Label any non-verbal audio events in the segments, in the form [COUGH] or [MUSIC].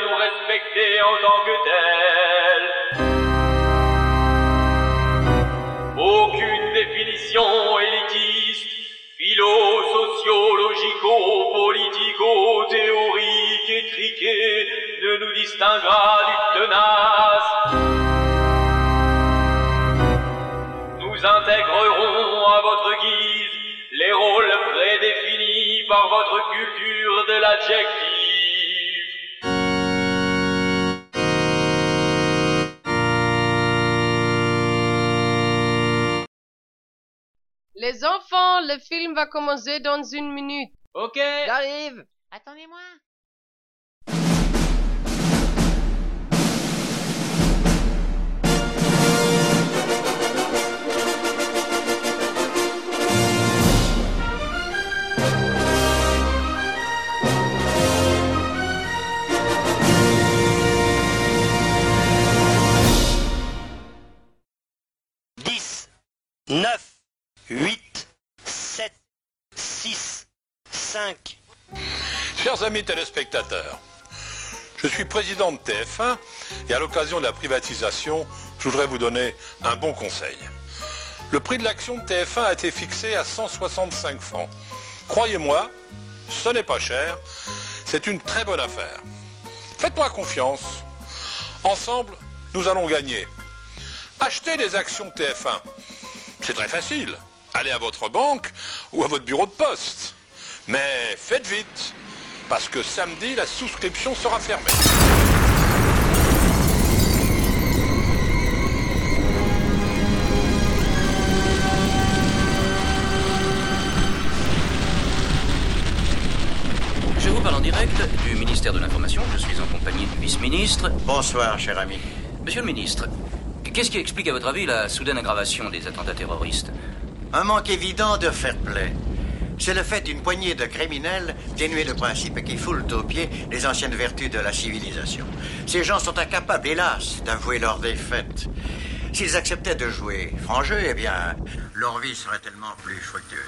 nous respecter en tant que tels. Aucune définition élitiste, philo-sociologico-politico-théorique étriquée ne nous distinguera du tenace. Nous intégrerons à votre guise les rôles prédéfinis par votre culture de l'adjectif. Le film va commencer dans une minute. Ok. J'arrive. Attendez-moi. Dix, neuf, Chers amis téléspectateurs, je suis président de TF1 et à l'occasion de la privatisation, je voudrais vous donner un bon conseil. Le prix de l'action de TF1 a été fixé à 165 francs. Croyez-moi, ce n'est pas cher, c'est une très bonne affaire. Faites-moi confiance. Ensemble, nous allons gagner. Achetez des actions TF1. C'est très facile. Allez à votre banque ou à votre bureau de poste. Mais faites vite, parce que samedi, la souscription sera fermée. Je vous parle en direct du ministère de l'Information. Je suis en compagnie du vice-ministre. Bonsoir, cher ami. Monsieur le ministre, qu'est-ce qui explique à votre avis la soudaine aggravation des attentats terroristes? Un manque évident de fair play. C'est le fait d'une poignée de criminels dénués de principes qui foulent aux pieds les anciennes vertus de la civilisation. Ces gens sont incapables, hélas, d'avouer leur défaite. S'ils acceptaient de jouer franc jeu, eh bien, leur vie serait tellement. Plus fructueuse,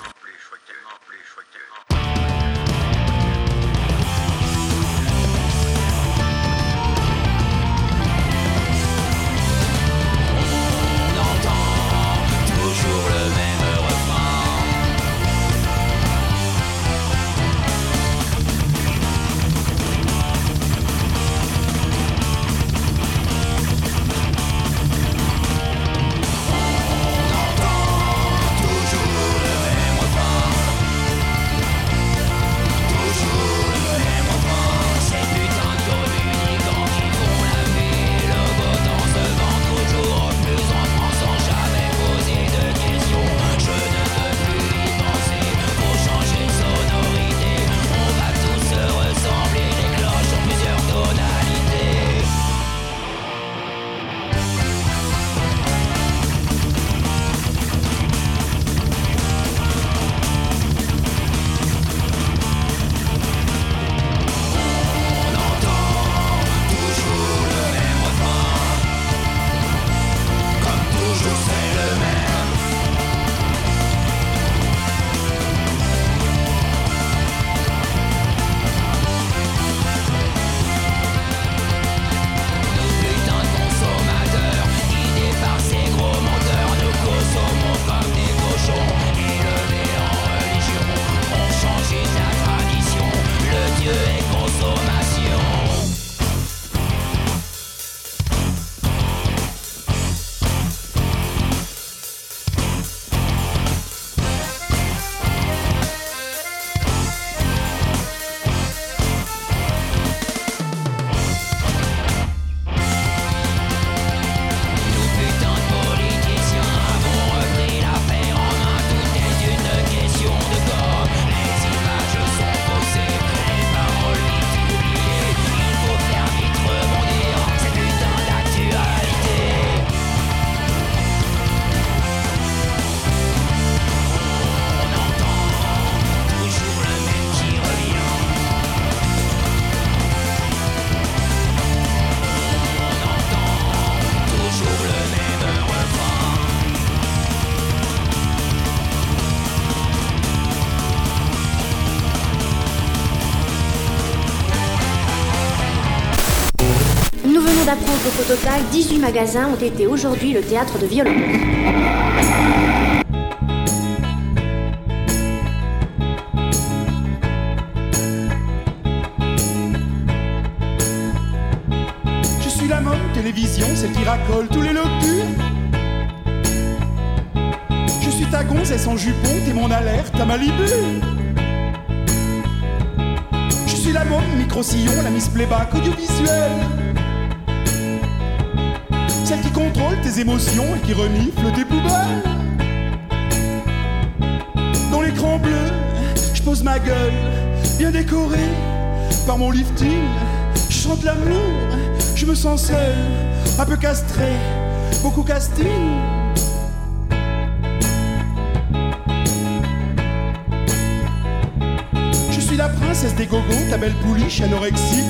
18 magasins ont été aujourd'hui le théâtre de violences. Je suis la môme télévision, celle qui racole tous les locus. Je suis ta gonzesse en jupon, t'es mon alerte à Malibu. Je suis la môme micro-sillon, la Miss Playback audiovisuelle. Qui contrôle tes émotions et qui renifle tes poubelles. Dans l'écran bleu, je pose ma gueule, bien décorée par mon lifting. Je chante l'amour, je me sens seul, un peu castré, beaucoup casting. Je suis la princesse des gogos, ta belle pouliche anorexique.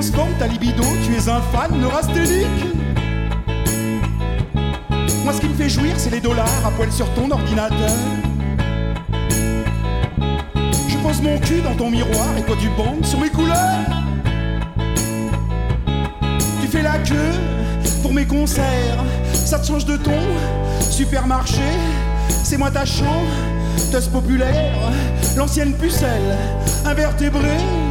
Transformes ta libido, tu es un fan neurasthénique. Moi ce qui me fait jouir c'est les dollars à poil sur ton ordinateur. Je pose mon cul dans ton miroir et toi tu bandes sur mes couleurs. Tu fais la queue pour mes concerts, ça te change de ton. Supermarché, c'est moi ta chambre, populaire, l'ancienne pucelle, invertébrée.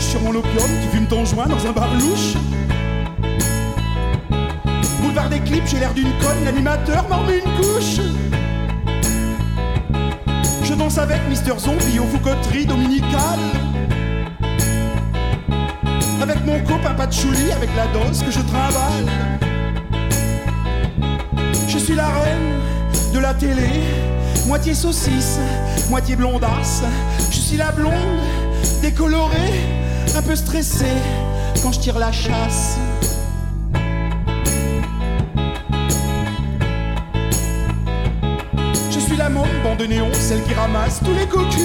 Sur mon opium, tu fumes ton joint dans un bar louche. Boulevard des clips, j'ai l'air d'une conne, l'animateur m'en met une couche. Je danse avec Mister Zombie aux foucoteries dominicales. Avec mon copain Patchouli, avec la dose que je trimballe. Je suis la reine de la télé, moitié saucisse, moitié blondasse. Je suis la blonde, décolorée, un peu stressée quand je tire la chasse. Je suis la môme, bande de néon, celle qui ramasse tous les cocus.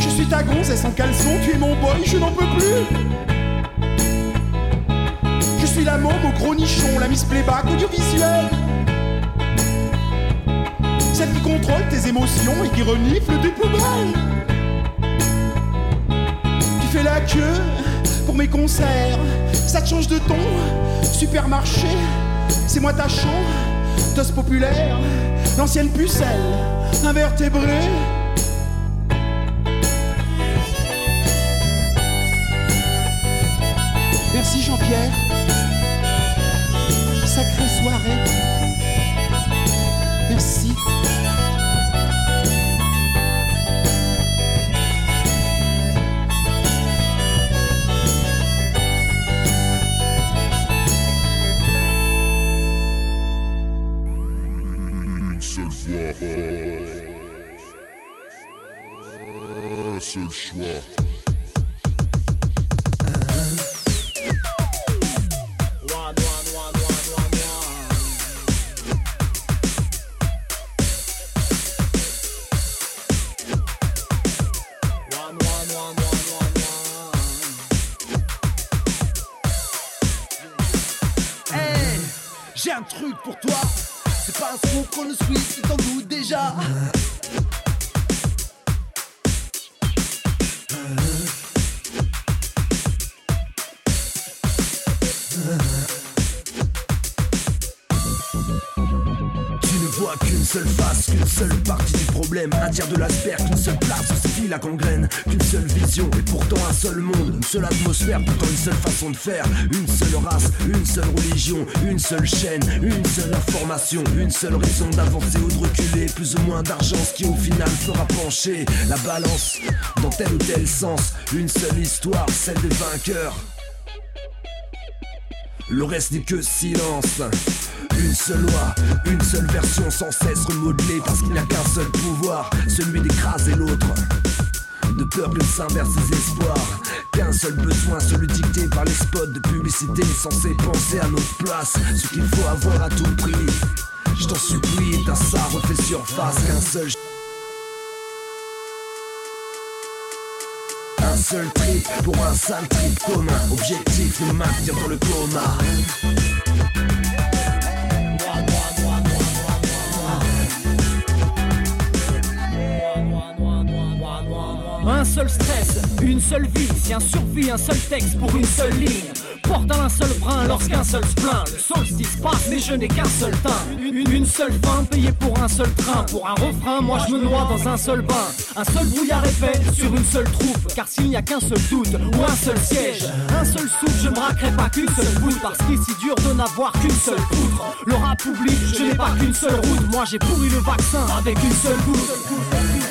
Je suis ta gonzesse en caleçon, tu es mon boy, je n'en peux plus. Je suis la môme au gros nichon, la Miss Playback audiovisuelle. Contrôle tes émotions et qui renifle tes poubelles. Tu fais la queue pour mes concerts, ça te change de ton. Supermarché, c'est moi ta chambre, tosse populaire, l'ancienne pucelle, invertébrée. Merci Jean-Pierre. Seul tiers de l'asperge, qu'une seule place se vit la gangrène. Qu'une seule vision et pourtant un seul monde. Une seule atmosphère, pourtant une seule façon de faire. Une seule race, une seule religion, une seule chaîne, une seule information. Une seule raison d'avancer ou de reculer. Plus ou moins d'argent, ce qui au final fera pencher la balance dans tel ou tel sens. Une seule histoire, celle des vainqueurs. Le reste n'est que silence. Une seule loi, une seule version sans cesse remodelée parce qu'il n'y a qu'un seul pouvoir, celui d'écraser l'autre. De peur que s'inverse ses espoirs. Qu'un seul besoin, celui dicté par les spots de publicité censés penser à notre place. Ce qu'il faut avoir à tout prix. Je t'en supplie, t'as ça refait surface qu'un seul. Seul trip pour un sale trip commun. Objectif nous maintenir dans le coma. Un seul stress, une seule vie, si un survie, un seul texte pour une seule ligne. Porte un seul brin lorsqu'un seul se plaint. Le solstice passe, mais je n'ai qu'un seul teint. Une, seule fin payée pour un seul train. Pour un refrain, moi je me noie dans un seul bain. Un seul brouillard épais sur une seule troupe. Car s'il n'y a qu'un seul doute ou un seul siège, un seul souffle, je ne braquerai pas qu'une seule goutte. Parce qu'ici dur de n'avoir qu'une seule poutre. Le rap public, je n'ai pas qu'une seule route. Moi j'ai pourri le vaccin avec une seule goutte.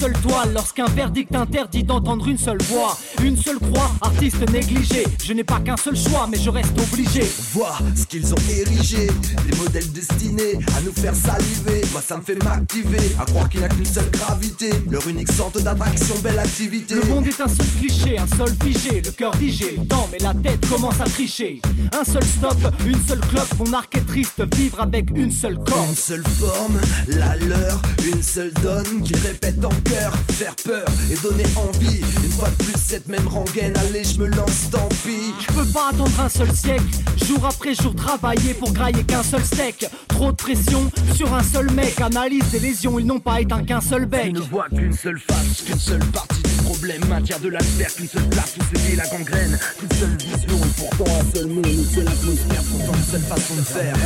Seule toile Lorsqu'un verdict interdit d'entendre une seule voix. Une seule croix, artiste négligé. Je n'ai pas qu'un seul choix mais je reste obligé. Vois ce qu'ils ont érigé, des modèles destinés à nous faire saliver. Moi ça me fait m'activer, à croire qu'il n'y a qu'une seule gravité. Leur unique centre d'attraction, belle activité. Le monde est un seul cliché, un seul figé. Le cœur figé, le temps mais la tête commence à tricher. Un seul stop, une seule clope Mon arc est triste, vivre avec une seule corde. Une seule forme, la leur, une seule donne qu'ils répètent en cœur, faire peur et donner envie. Une fois de plus, cette même rengaine, allez, je me lance, tant pis. Je peux pas attendre un seul siècle, jour après jour travailler pour grailler qu'un seul steak. Trop de pression sur un seul mec, analyse des lésions, ils n'ont pas éteint qu'un seul bec. Je ne vois qu'une seule face, qu'une seule partie du problème. Maintien de l'asperge, qu'une seule place où se la gangrène. Qu'une seule vision, et pourtant un seul monde, une seule atmosphère, pourtant une seule façon de faire.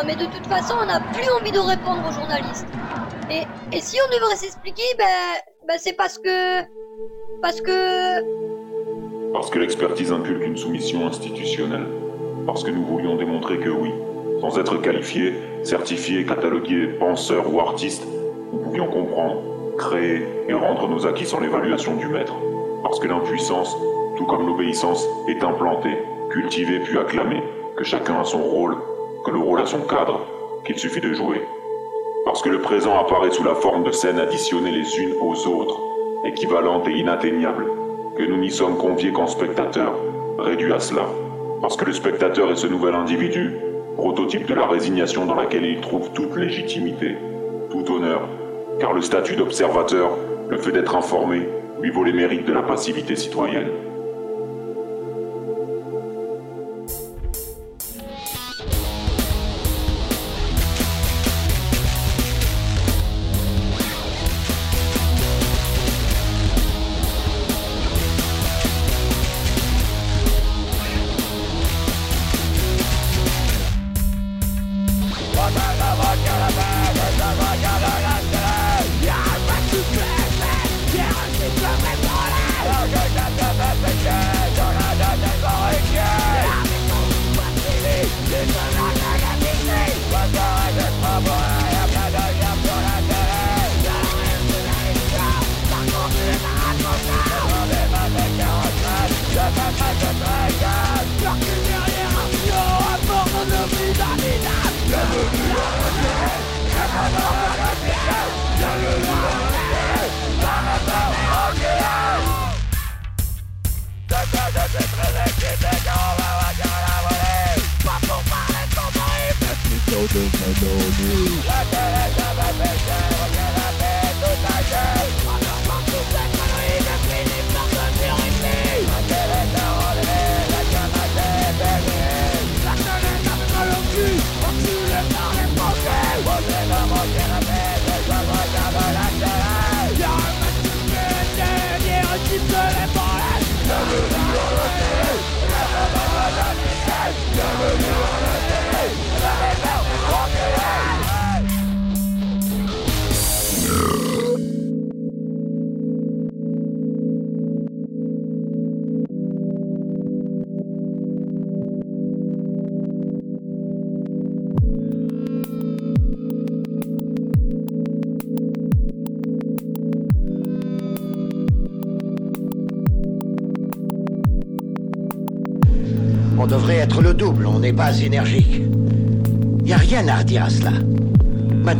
Non, mais de toute façon, on n'a plus envie de répondre aux journalistes. Et, et si on devrait s'expliquer, ben, ben c'est parce que... Parce que... Parce que l'expertise inculque une soumission institutionnelle. Parce que nous voulions démontrer que oui, sans être qualifiés, certifiés, catalogués, penseurs ou artistes, nous pouvions comprendre, créer et rendre nos acquis sans l'évaluation du maître. Parce que l'impuissance, tout comme l'obéissance, est implantée, cultivée puis acclamée, que chacun a son rôle, son cadre, qu'il suffit de jouer. Parce que le présent apparaît sous la forme de scènes additionnées les unes aux autres, équivalentes et inatteignables, que nous n'y sommes conviés qu'en spectateurs, réduits à cela. Parce que le spectateur est ce nouvel individu, prototype de la résignation dans laquelle il trouve toute légitimité, tout honneur, car le statut d'observateur, le fait d'être informé, lui vaut les mérites de la passivité citoyenne.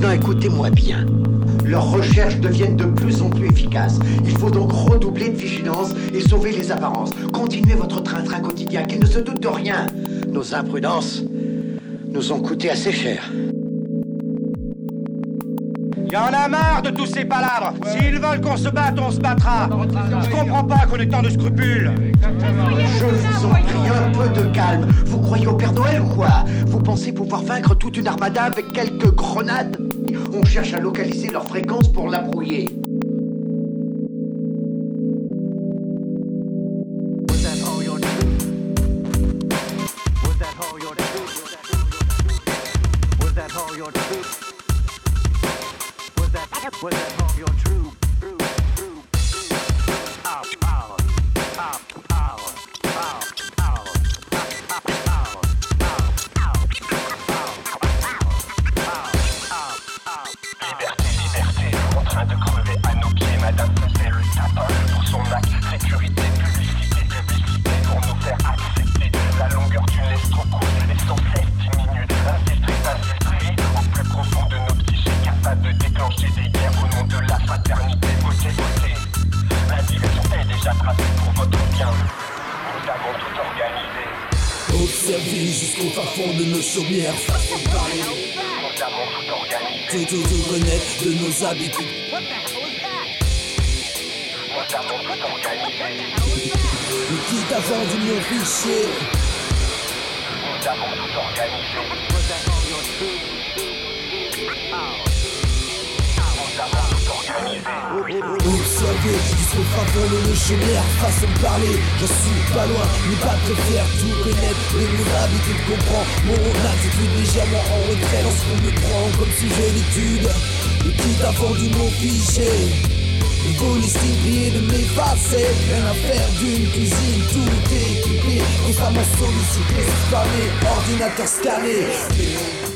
Maintenant, écoutez-moi bien. Leurs recherches deviennent de plus en plus efficaces. Il faut donc redoubler de vigilance et sauver les apparences. Continuez votre train-train quotidien, qu'ils ne se doutent de rien. Nos imprudences nous ont coûté assez cher. Y en a marre de tous ces palabres. S'ils veulent qu'on se batte, on se battra. Je comprends pas qu'on ait tant de scrupules. Je vous en prie, un peu de calme. Vous croyez au Père Noël ou quoi? Vous pensez pouvoir vaincre toute une armada avec quelques grenades? On cherche à localiser leur fréquence pour la brouiller. Observer jusqu'au fin fond de nos chaumières, façon de parler. Tout organisé. Tout, tout, connaître de nos habitudes. Nous avons tout. Le t'a vendu mon fichier Nous avons tout organisé. Nous avons tout organisé. Observer jusqu'au fin fond de nos chaumières, façon de parler. Je suis pas loin, ni pas très fier, tout connaître de nos habitudes. Comprends mon attitude légèrement en retrait lorsqu'on me prend comme sujet d'étude. Le qui t'a vendu mon fichier volistique prier de m'effacer Rien à faire d'une cuisine, tout est équipé Constamment sollicité, spammé, ordinateur scanné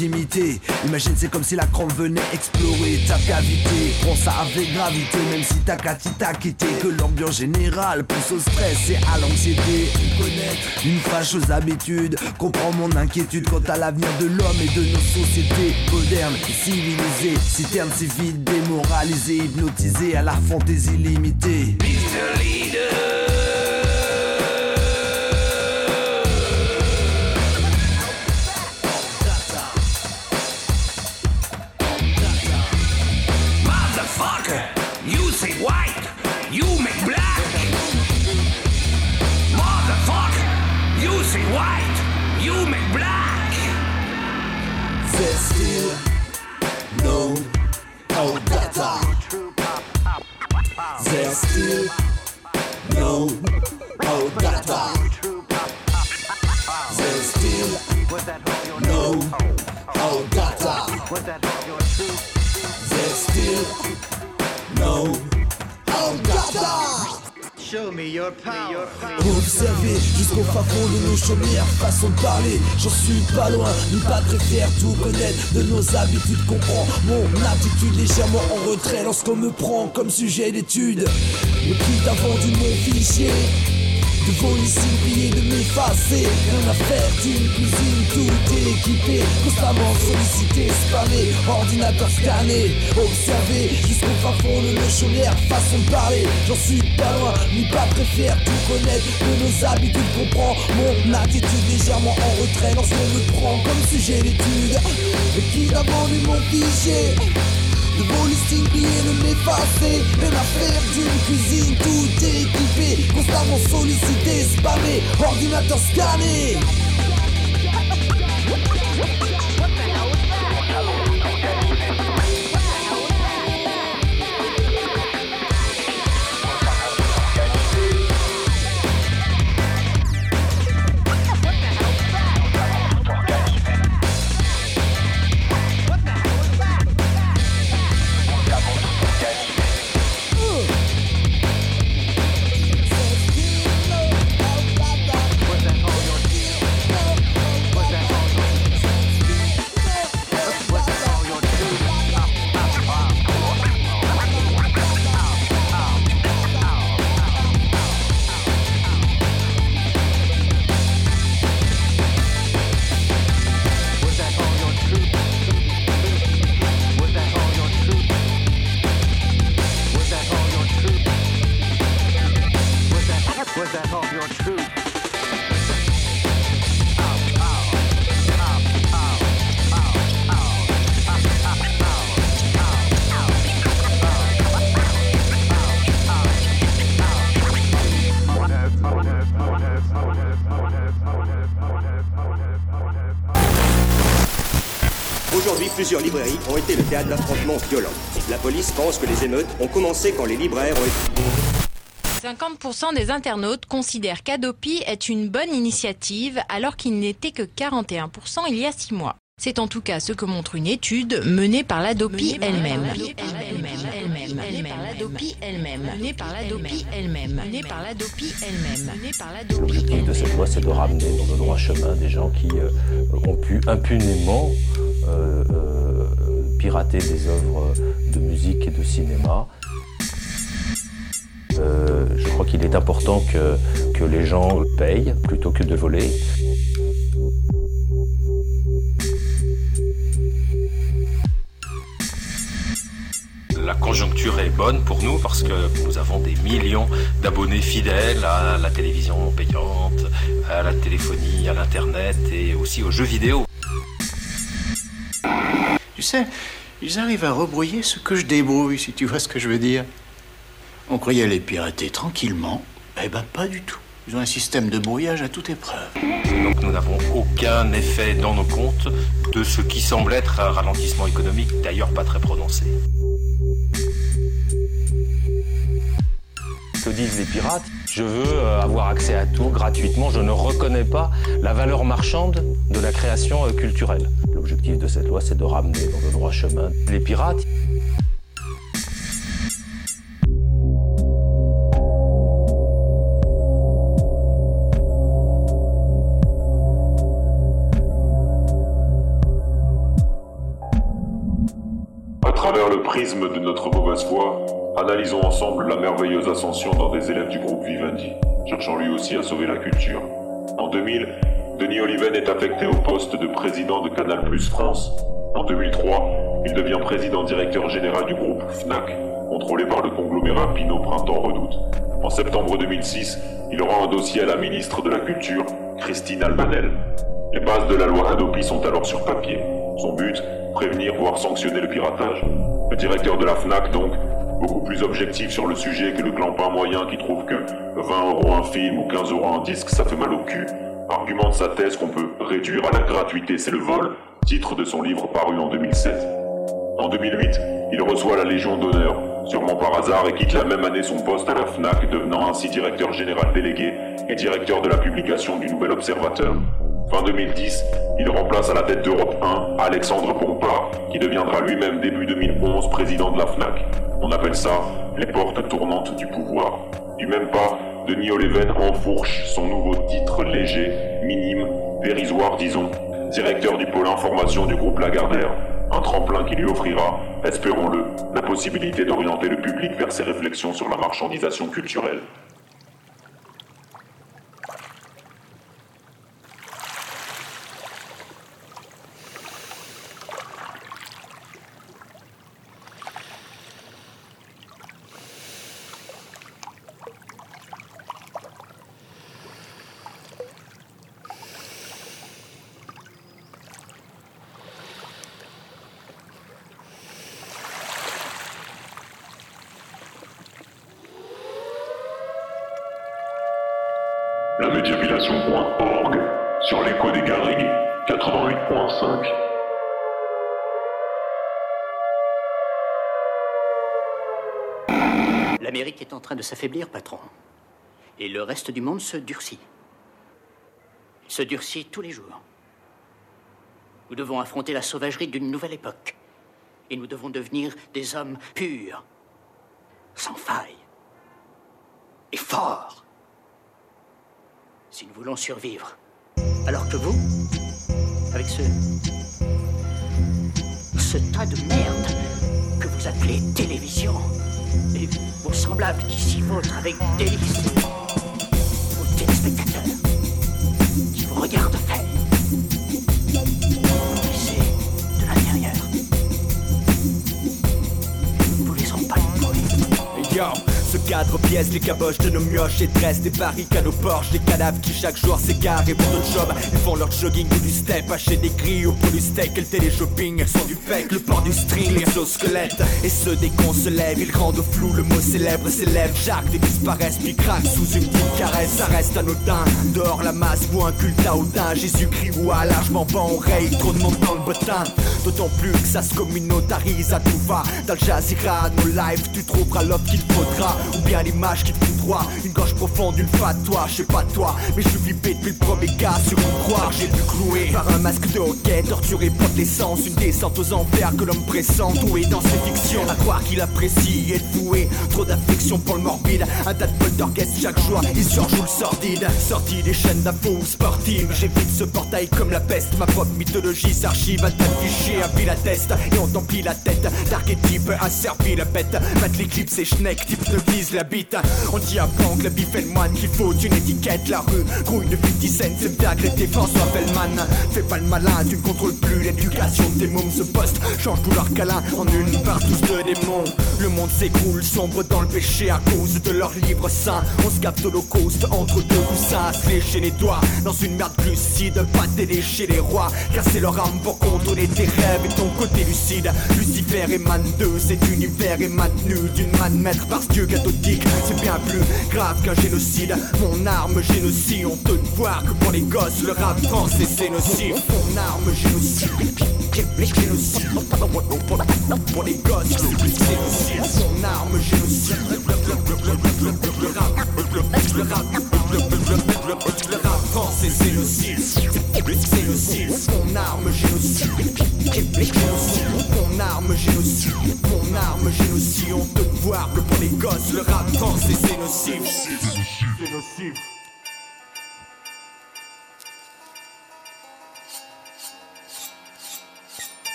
Imagine c'est comme si la crampe venait explorer ta cavité. Prends ça avec gravité, même si ta Cathy t'a quitté. Que l'ambiance générale pousse au stress et à l'anxiété. Connaître une fâcheuse habitude Comprends mon inquiétude quant à l'avenir de l'homme et de nos sociétés modernes et civilisées. Citerne civile démoralisée, hypnotisée à la fantaisie limitée. Mr. Leader. Observer jusqu'au fin fond de nos chaumières Façon de parler, j'en suis pas loin. Ni pas très fier, tout connaître de nos habitudes Comprends mon attitude légèrement en retrait Lorsqu'on me prend comme sujet d'étude. Le qui t'a vendu mon fichier de voler plier, de m'effacer. Rien à faire d'une cuisine, tout est équipé Constamment sollicité, spammé, ordinateur scanné. Observé jusqu'au fin fond de nos chaumières Façon de parler, j'en suis pas loin Ni pas fier, tout connaître. De nos habitudes Comprends mon attitude légèrement en retrait. Lorsqu'on me prend comme sujet d'étude Mais qui vendu mon fichier de vos listings pliés, ne m'effacer. Rien à d'une cuisine, tout est équipé. Constamment sollicité, spammé, ordinateur scanné plusieurs librairies ont été le théâtre d'affrontements violents. La police pense que les émeutes ont commencé quand les libraires ont été... 50% des internautes considèrent qu'Adopi est une bonne initiative alors qu'il n'était que 41% il y a 6 mois. C'est en tout cas ce que montre une étude menée par l'Adopi elle-même. L'objectif de cette loi, c'est de ramener dans le droit chemin des gens qui euh, ont pu impunément euh, euh, pirater des œuvres de musique et de cinéma. Euh, je crois qu'il est important que, que les gens payent plutôt que de voler. La conjoncture est bonne pour nous parce que nous avons des millions d'abonnés fidèles à la télévision payante, à la téléphonie, à l'internet et aussi aux jeux vidéo. Tu sais, ils arrivent à rebrouiller ce que je débrouille, si tu vois ce que je veux dire. On croyait les pirater tranquillement. Eh ben, pas du tout. Ils ont un système de brouillage à toute épreuve. Donc nous n'avons aucun effet dans nos comptes de ce qui semble être un ralentissement économique, d'ailleurs pas très prononcé. Que disent les pirates? Je veux euh, avoir accès à tout gratuitement. Je ne reconnais pas la valeur marchande de la création euh, culturelle. L'objectif de cette loi, c'est de ramener dans le droit chemin les pirates. À travers le prisme de notre mauvaise foi, analysons ensemble la merveilleuse ascension d'un des élèves du groupe Vivendi, cherchant lui aussi à sauver la culture. En 2000, Denis Oliven est affecté au poste de président de Canal Plus France. En 2003, il devient président directeur général du groupe FNAC, contrôlé par le conglomérat Pinot Printemps Redoute. En septembre 2006, il aura un dossier à la ministre de la Culture, Christine Albanel. Les bases de la loi Hadopi sont alors sur papier. Son but, prévenir voire sanctionner le piratage. Le directeur de la FNAC, donc, beaucoup plus objectif sur le sujet que le clampin moyen qui trouve que 20 euros un film ou 15 euros un disque, ça fait mal au cul, argumente sa thèse qu'on peut réduire à la gratuité, c'est le vol, titre de son livre paru en 2007. En 2008, il reçoit la Légion d'honneur, sûrement par hasard, et quitte la même année son poste à la FNAC, devenant ainsi directeur général délégué et directeur de la publication du Nouvel Observateur. Fin 2010, il remplace à la tête d'Europe 1 Alexandre Bompard, qui deviendra lui-même début 2011 président de la FNAC. On appelle ça les portes tournantes du pouvoir. Du même pas, Denis Oleven enfourche son nouveau titre léger, minime, dérisoire disons, directeur du pôle information du groupe Lagardère. Un tremplin qui lui offrira, espérons-le, la possibilité d'orienter le public vers ses réflexions sur la marchandisation culturelle. En train de s'affaiblir, patron. Et le reste du monde se durcit. Il se durcit tous les jours. Nous devons affronter la sauvagerie d'une nouvelle époque. Et nous devons devenir des hommes purs, sans faille, et forts. Si nous voulons survivre. Alors que vous, avec ce. ce tas de merde que vous appelez télévision, et vos semblables qui s'y vautrent avec délice, vos téléspectateurs qui vous regardent faire, glissez de l'intérieur. Vous en pas Yo, ce cadre pièce les caboches de nos mioches et dresse des barricades aux porches, des cadavres qui chaque jour s'égarent et pour d'autres jobs. Ils font leur jogging ou du step, hacher des grilles ou pour du steak, le télé-shopping, sont du fake, le port du string, l'exosquelette. Et ceux des cons se lèvent, ils rendent au flou le mot célèbre s'élève. Jacques des disparaissent, puis craquent sous une petite caresse, ça reste anodin. Dehors la masse ou un culte à Odin, Jésus-Christ ou à largement ban oreille, trop de monde dans le bottin. D'autant plus que ça se communautarise à tout va. Dans le nos lives, tu trouveras l'offre qu'il faudra. Bien l'image qui te droit. Une gorge profonde, une fatwa, je sais pas toi. Mais je suis flippé depuis le premier cas sur une croix. J'ai vu cloué par un masque de hockey, torturé de l'essence. Une descente aux enfers que l'homme pressent. Doué dans ses fictions, à croire qu'il apprécie et doué. Trop d'affection pour le morbide. Un tas de d'orchestre chaque jour, il surjoue le sordide. Sorti des chaînes d'infos sportives, j'évite ce portail comme la peste. Ma propre mythologie s'archive à t'afficher un pile à test. Et on t'emplit la tête d'archétype, asservi la bête. Mettre l'éclipse et schneck, type de vise bite. On dit à et le moine qu'il faut une étiquette. La rue, grouille de 50 cents, c'est bien agrété François Bellman. Fais pas le malin, tu ne contrôles plus l'éducation de tes mômes. Ce poste change tout leur câlin en une part tous de démons. Le monde s'écroule, sombre dans le péché à cause de leurs livres saints. On se capte l'holocauste entre deux coussins, se lécher les doigts dans une merde glucide. Pas délécher les rois, casser leur âme pour contrôler tes rêves et ton côté lucide. Lucifer émane de cet univers est maintenu d'une main de maître par ce dieu catholique. C'est bien plus grave qu'un génocide. Mon arme génocide, on te voir que pour les gosses, le rap français c'est nocif. Mon arme génocide. Génocide. Pour les gosses, c'est nocif. Mon arme génocide. Le rap, le rap, le rap français c'est nocif. C'est nocif. Mon arme génocide. Génocide. Mon arme génocide. Mon arme génocide. On te voir que pour les gosses, le rap français c'est nocif. C'est nocif.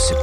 Je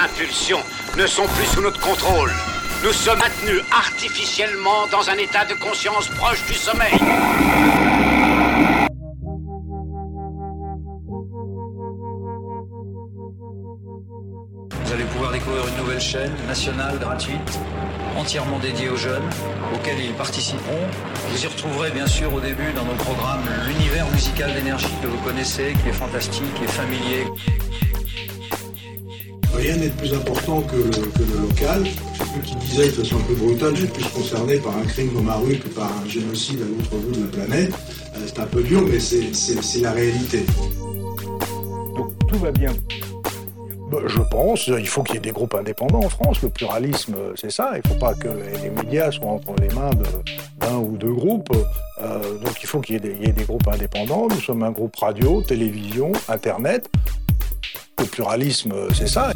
impulsions ne sont plus sous notre contrôle. Nous sommes maintenus artificiellement dans un état de conscience proche du sommeil. Vous allez pouvoir découvrir une nouvelle chaîne nationale gratuite, entièrement dédiée aux jeunes, auxquels ils participeront. Vous y retrouverez bien sûr au début dans nos programmes l'univers musical d'énergie que vous connaissez, qui est fantastique et familier. Rien n'est plus important que le, local. Je qui disait de façon un peu brutale, j'ai plus concerné par un crime dans ma rue que par un génocide à l'autre bout de la planète. Euh, c'est un peu dur, mais c'est- la réalité. Tout va bien. Bah, Je pense, il faut qu'il y ait des groupes indépendants en France. Le pluralisme, c'est ça. Il ne faut pas que les médias soient entre les mains de- d'un ou deux groupes. Euh, donc il faut qu'il y ait des groupes indépendants. Nous sommes un groupe radio, télévision, Internet. Pluralisme, euh, c'est ça.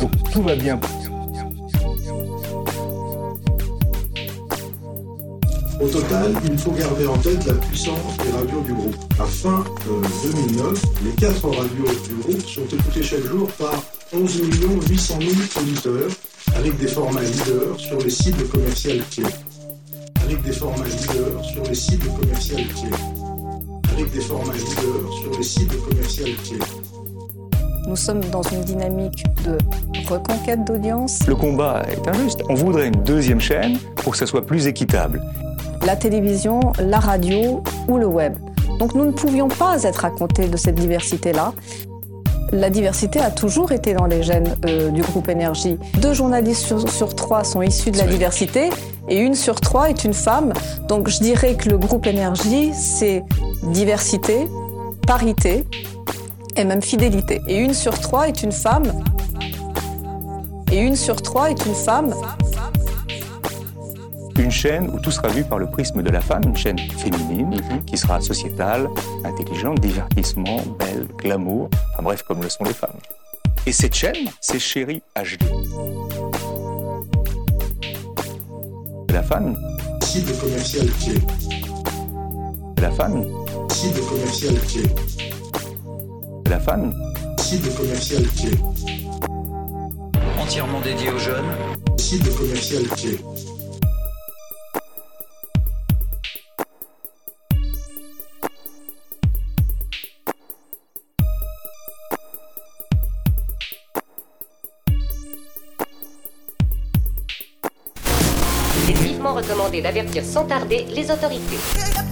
Donc tout va bien. Au total, il faut garder en tête la puissance des radios du groupe. À fin euh, 2009, les quatre radios du groupe sont écoutées chaque jour par 11 800 000 auditeurs, avec des formats leaders sur les cibles commerciales clés. Avec des formats leaders sur les cibles commerciales clés. Avec des formats leaders sur les cibles commerciales clés. Nous sommes dans une dynamique de reconquête d'audience. Le combat est injuste. On voudrait une deuxième chaîne pour que ça soit plus équitable. La télévision, la radio ou le web. Donc nous ne pouvions pas être à côté de cette diversité-là. La diversité a toujours été dans les gènes euh, du groupe Énergie. Deux journalistes sur, sur trois sont issus de la diversité et une sur trois est une femme. Donc je dirais que le groupe Énergie, c'est diversité, parité et même fidélité. Et une sur trois est une femme. Et une sur trois est une femme. Une chaîne où tout sera vu par le prisme de la femme, une chaîne féminine qui sera sociétale, intelligente, divertissement, belle, glamour, enfin bref, comme le sont les femmes. Et cette chaîne, c'est Chérie HD. La femme, Cible commerciale clé. la femme, Cible commerciale la femme, Cible commerciale clé. Entièrement dédiée aux jeunes, Cible commerciale clé. Il est vivement recommandé d'avertir sans tarder les autorités.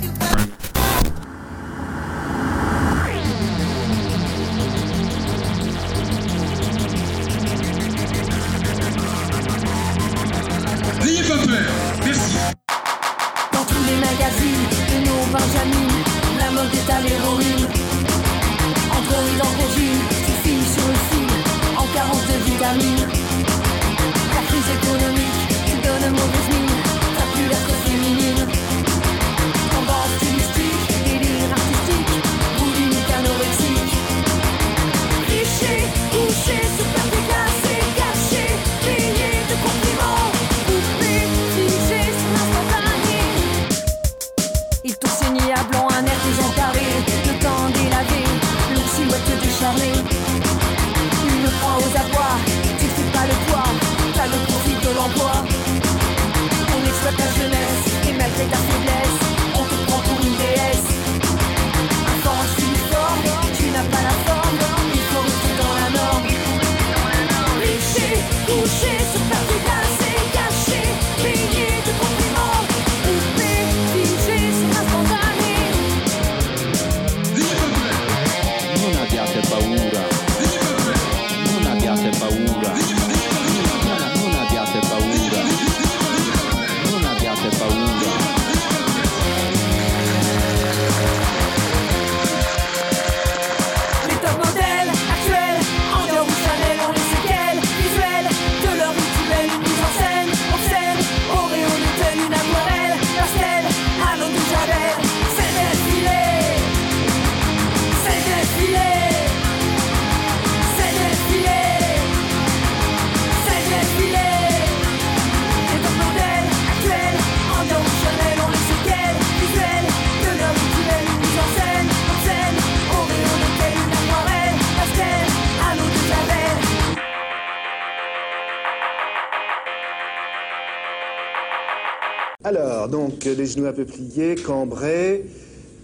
Les genoux un peu pliés, cambrés.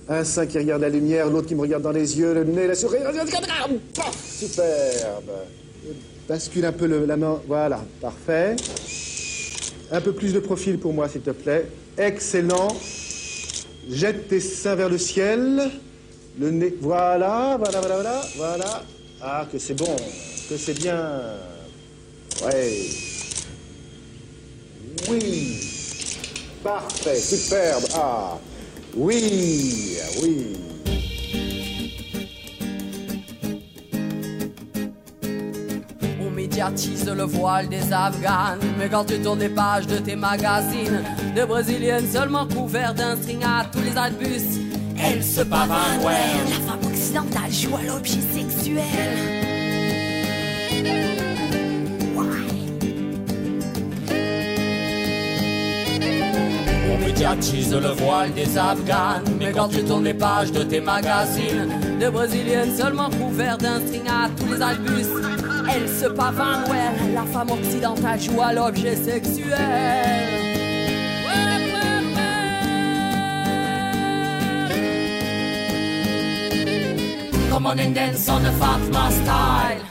Un sein qui regarde la lumière, l'autre qui me regarde dans les yeux, le nez, la souris. Superbe. Bascule un peu la main. Voilà, parfait. Un peu plus de profil pour moi, s'il te plaît. Excellent. Jette tes seins vers le ciel. Le nez. Voilà, voilà, voilà, voilà. Voilà. Ah, que c'est bon. Que c'est bien. Ouais. Oui. Parfait, superbe. Ah. Oui, oui. On médiatise le voile des Afghanes. Mais quand tu tournes les pages de tes magazines, de brésiliennes seulement couvertes d'un string à tous les albus, elles se pavanent, ouais. La femme occidentale joue à l'objet sexuel. Médiatise le voile des Afghanes. Mais quand tu tournes les pages de tes magazines, de brésiliennes seulement couvertes d'un string à tous les albus, elles se ouais. La femme occidentale joue à l'objet sexuel. Come on and dance on the Fatma style.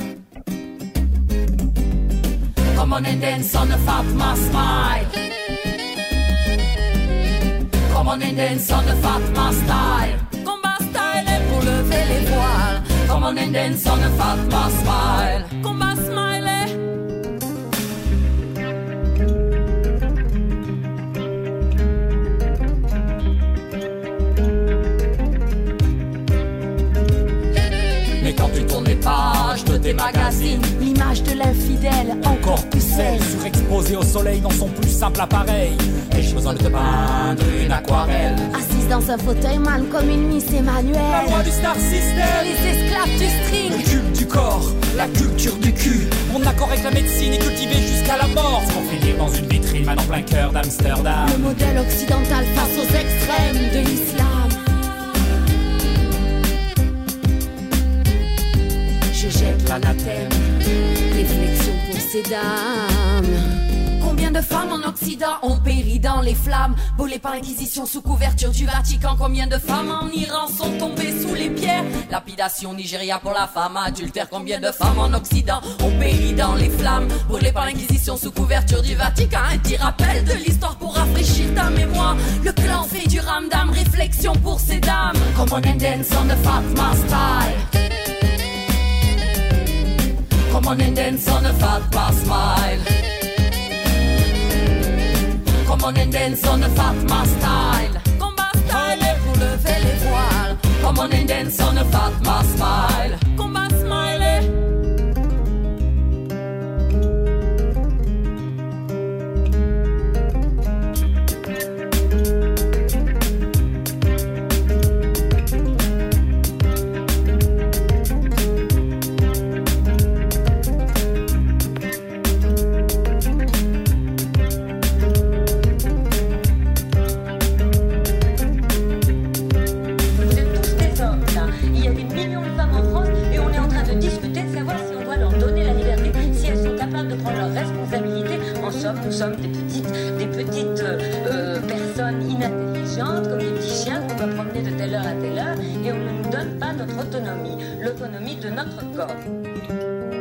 Come on and dance on the Fatma smile. On and dance on Fatma style. Combat style est pour lever les voiles. Come on and dance on Fatma smile. Combat smile est Mais quand tu tournes les pages de tes magazines, l'image de l'infidèle encore plus celle Surexposé au soleil dans son plus simple appareil. Ai-je besoin de te peindre une aquarelle Assise dans un fauteuil man comme une Miss Emmanuel. La loi du star system. Les esclaves du string. Le culte du corps, la culture du cul. Mon accord avec la médecine est cultivé jusqu'à la mort. Ce qu'on fait dire dans une vitrine, man en plein cœur d'Amsterdam. Le modèle occidental face aux extrêmes de l'islam. Je jette l'anathème, Combien de femmes en Occident ont péri dans les flammes, volées par l'inquisition sous couverture du Vatican Combien de femmes en Iran sont tombées sous les pierres? Lapidation Nigeria pour la femme adultère Combien de femmes en Occident ont péri dans les flammes, volées par l'inquisition sous couverture du Vatican Un petit rappel de l'histoire pour rafraîchir ta mémoire. Le clan fait du ramdam, réflexion pour ces dames. Come on and dance on the Fatma style Come on and dance on the Fatma smile Come on and dance on the Fatma style. Combat style est pour lever les voiles. Come on and dance on the Fatma smile. Combat smile autonomie, l'autonomie de notre corps.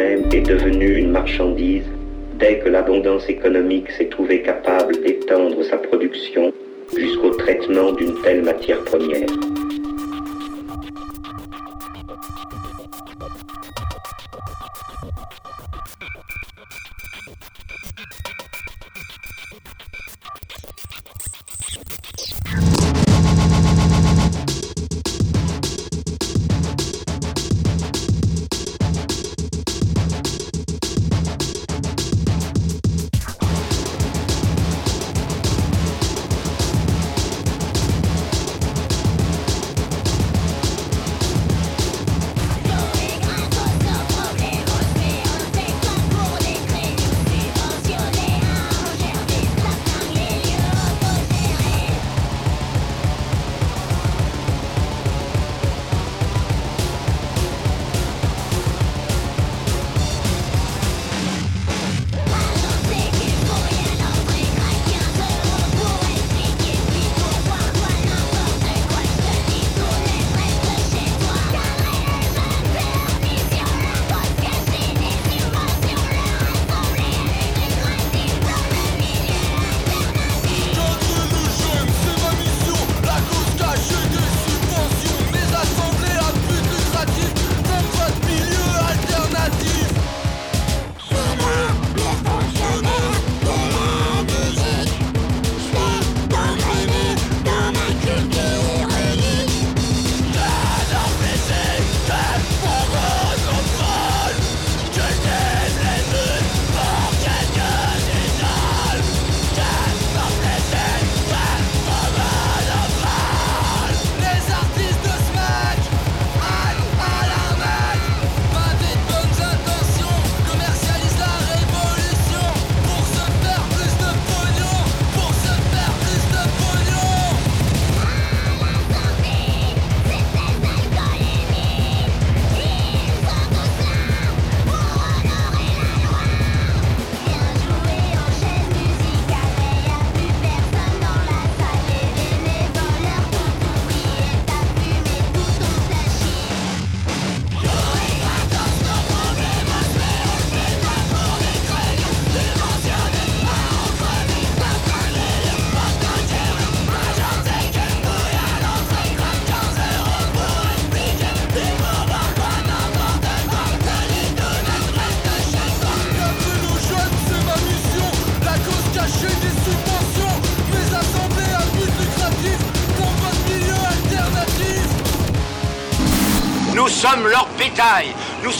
est devenue une marchandise dès que l'abondance économique s'est trouvée capable d'étendre sa production jusqu'au traitement d'une telle matière première.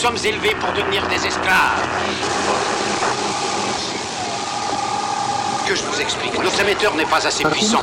Nous sommes élevés pour devenir des esclaves. Que je vous explique, notre émetteur n'est pas assez puissant.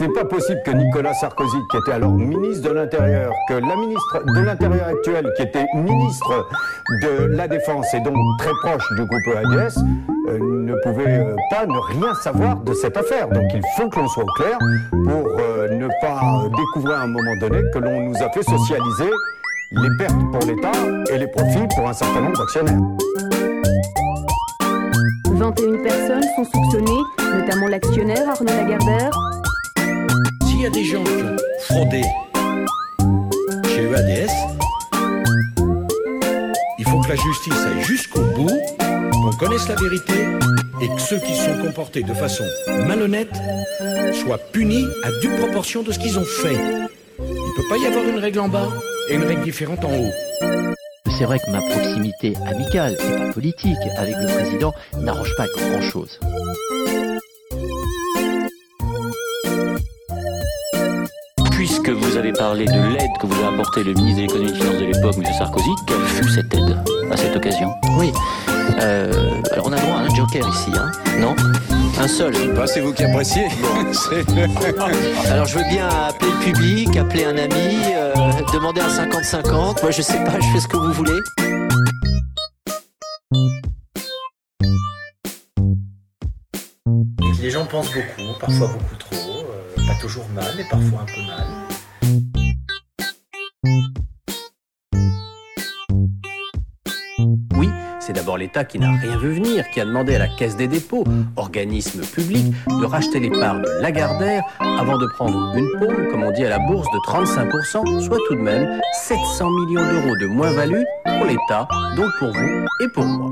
ce n'est pas possible que Nicolas Sarkozy, qui était alors ministre de l'Intérieur, que la ministre de l'Intérieur actuelle, qui était ministre de la Défense et donc très proche du groupe EADS, euh, ne pouvait euh, pas ne rien savoir de cette affaire. Donc il faut que l'on soit au clair pour euh, ne pas découvrir à un moment donné que l'on nous a fait socialiser les pertes pour l'État et les profits pour un certain nombre d'actionnaires. 21 personnes sont soupçonnées, notamment l'actionnaire Arnaud Lagardère, s'il y a des gens qui ont fraudé chez EADS, il faut que la justice aille jusqu'au bout, qu'on connaisse la vérité et que ceux qui se sont comportés de façon malhonnête soient punis à due proportion de ce qu'ils ont fait. Il ne peut pas y avoir une règle en bas et une règle différente en haut. C'est vrai que ma proximité amicale et pas politique avec le président n'arrange pas grand-chose. Puisque vous avez parlé de l'aide que vous a apporté le ministre de l'économie et des finances de l'époque, M. Sarkozy, quelle fut cette aide à cette occasion Oui. Euh, alors on a droit à un joker ici, hein Non Un seul bah, C'est vous qui appréciez. [LAUGHS] [LAUGHS] alors je veux bien appeler le public, appeler un ami, euh, demander un 50-50. Moi je sais pas, je fais ce que vous voulez. Les gens pensent beaucoup, parfois beaucoup trop, euh, pas toujours mal, mais parfois un peu mal. l'État qui n'a rien vu venir, qui a demandé à la Caisse des dépôts, organisme public, de racheter les parts de Lagardère avant de prendre une paume, comme on dit à la bourse, de 35%, soit tout de même 700 millions d'euros de moins-value pour l'État, donc pour vous et pour moi.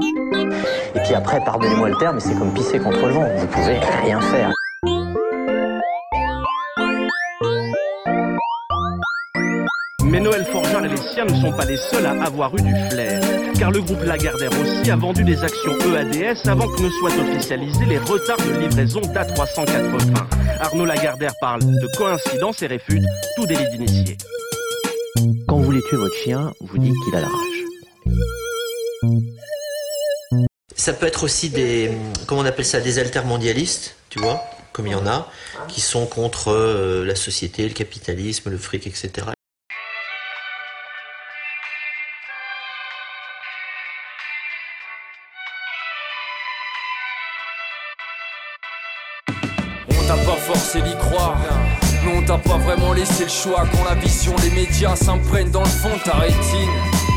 Et puis après, pardonnez-moi le terme, mais c'est comme pisser contre le vent. Vous pouvez rien faire. Mais Noël Forgeard et les siens ne sont pas les seuls à avoir eu du flair. Car le groupe Lagardère aussi a vendu des actions EADS avant que ne soient officialisés les retards de livraison d'A380. Arnaud Lagardère parle de coïncidence et réfute tout délit d'initié. Quand vous voulez tuer votre chien, vous dites qu'il a la rage. Ça peut être aussi des, comment on appelle ça, des altermondialistes, tu vois, comme il y en a, qui sont contre euh, la société, le capitalisme, le fric, etc. forcé d'y croire. Mais on t'a pas vraiment laissé le choix quand la vision des médias s'imprègne dans le fond de ta rétine.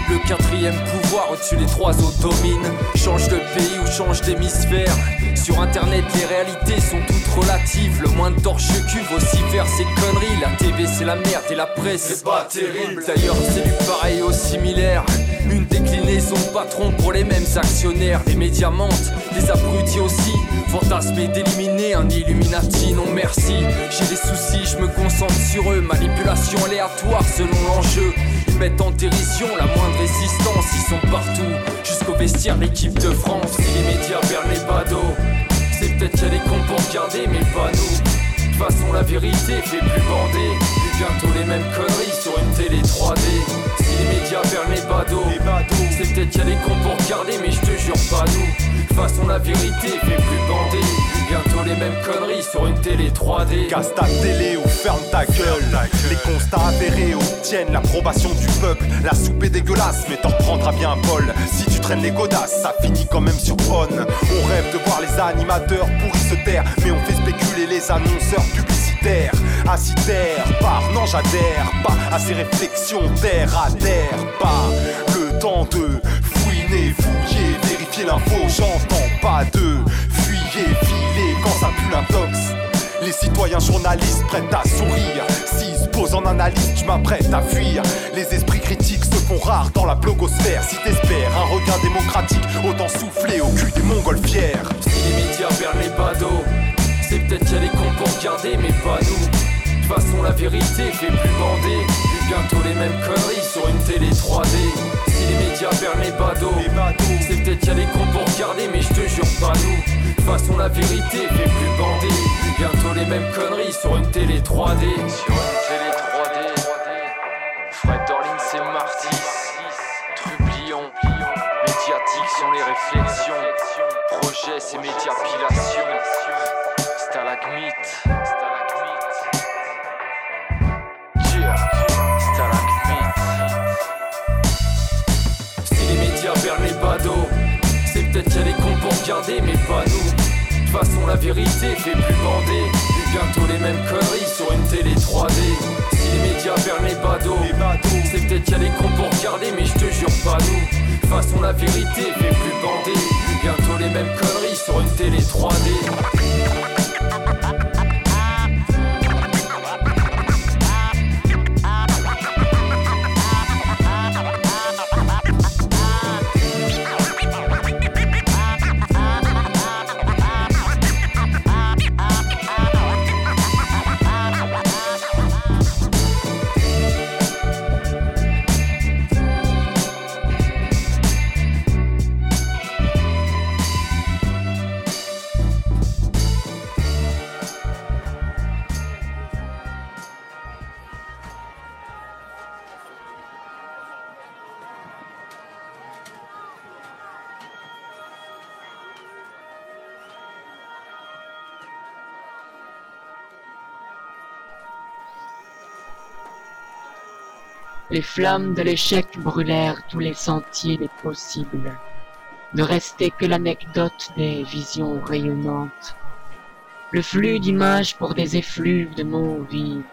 Le quatrième pouvoir au-dessus des trois autres domine. Change de pays ou change d'hémisphère. Sur internet, les réalités sont toutes relatives. Le moins de torche cul vocifère ces conneries. La TV, c'est la merde et la presse, c'est pas terrible. D'ailleurs, c'est du pareil au similaire. Une déclinaison patron pour les mêmes actionnaires. Les médias mentent, les abrutis aussi. Fantasmer d'éliminer un Illuminati, non merci. J'ai des soucis, je me concentre sur eux. Manipulation aléatoire selon l'enjeu. Mettent en dérision la moindre résistance, ils sont partout. Jusqu'au vestiaire, l'équipe de France. Si les médias vers les badauds, c'est peut-être qu'il y a des cons pour regarder, mais pas nous. De toute façon, la vérité fait plus bander. Et bientôt les mêmes conneries sur une télé 3D. Si les médias vers les badauds, c'est peut-être qu'il y a des cons pour regarder, mais je te jure pas nous. De toute façon, la vérité fait plus bander. Mêmes conneries sur une télé 3D. Casse ta télé ou ferme ta gueule. Les constats avérés obtiennent l'approbation du peuple. La soupe est dégueulasse, mais t'en reprendras bien un bol. Si tu traînes les godasses, ça finit quand même sur on. On rêve de voir les animateurs pourris se taire, mais on fait spéculer les annonceurs publicitaires. Assis par, non j'adhère pas à ces réflexions terre à terre, pas le temps de fouiner, fouiller, vérifier l'info. J'entends pas de fuyez, quand Les citoyens journalistes prêts à sourire. S'ils se posent en analyse, je m'apprête à fuir. Les esprits critiques se font rares dans la blogosphère. Si t'espères un regain démocratique, autant souffler au cul des montgolfières. Si les médias vers les badauds, c'est peut-être qu'il y a des cons pour regarder, mais pas nous. Façon, la vérité fait plus bander. Et bientôt les mêmes conneries sur une télé 3D. Si les médias vers les badauds, c'est peut-être qu'il y a des cons pour regarder, mais je te jure pas nous. De toute façon, la vérité fait plus bander. Et bientôt les mêmes conneries sur une télé 3D. Sur une télé 3D. Fred Dorling, c'est Marty. Trublion. Médiatique sont les réflexions. Projet, c'est médiapilation. Stalagmite. Des cons pour regarder, mais pas nous. De toute façon, la vérité fait plus bander. Bientôt les mêmes conneries sur une télé 3D. Si les médias vers les badauds, c'est peut-être qu'il y a des cons pour regarder, mais je te jure pas nous. De toute façon, la vérité fait plus bander. Bientôt les mêmes conneries sur une télé 3D. Les flammes de l'échec brûlèrent tous les sentiers des possibles. Ne restait que l'anecdote des visions rayonnantes. Le flux d'images pour des effluves de mots vides,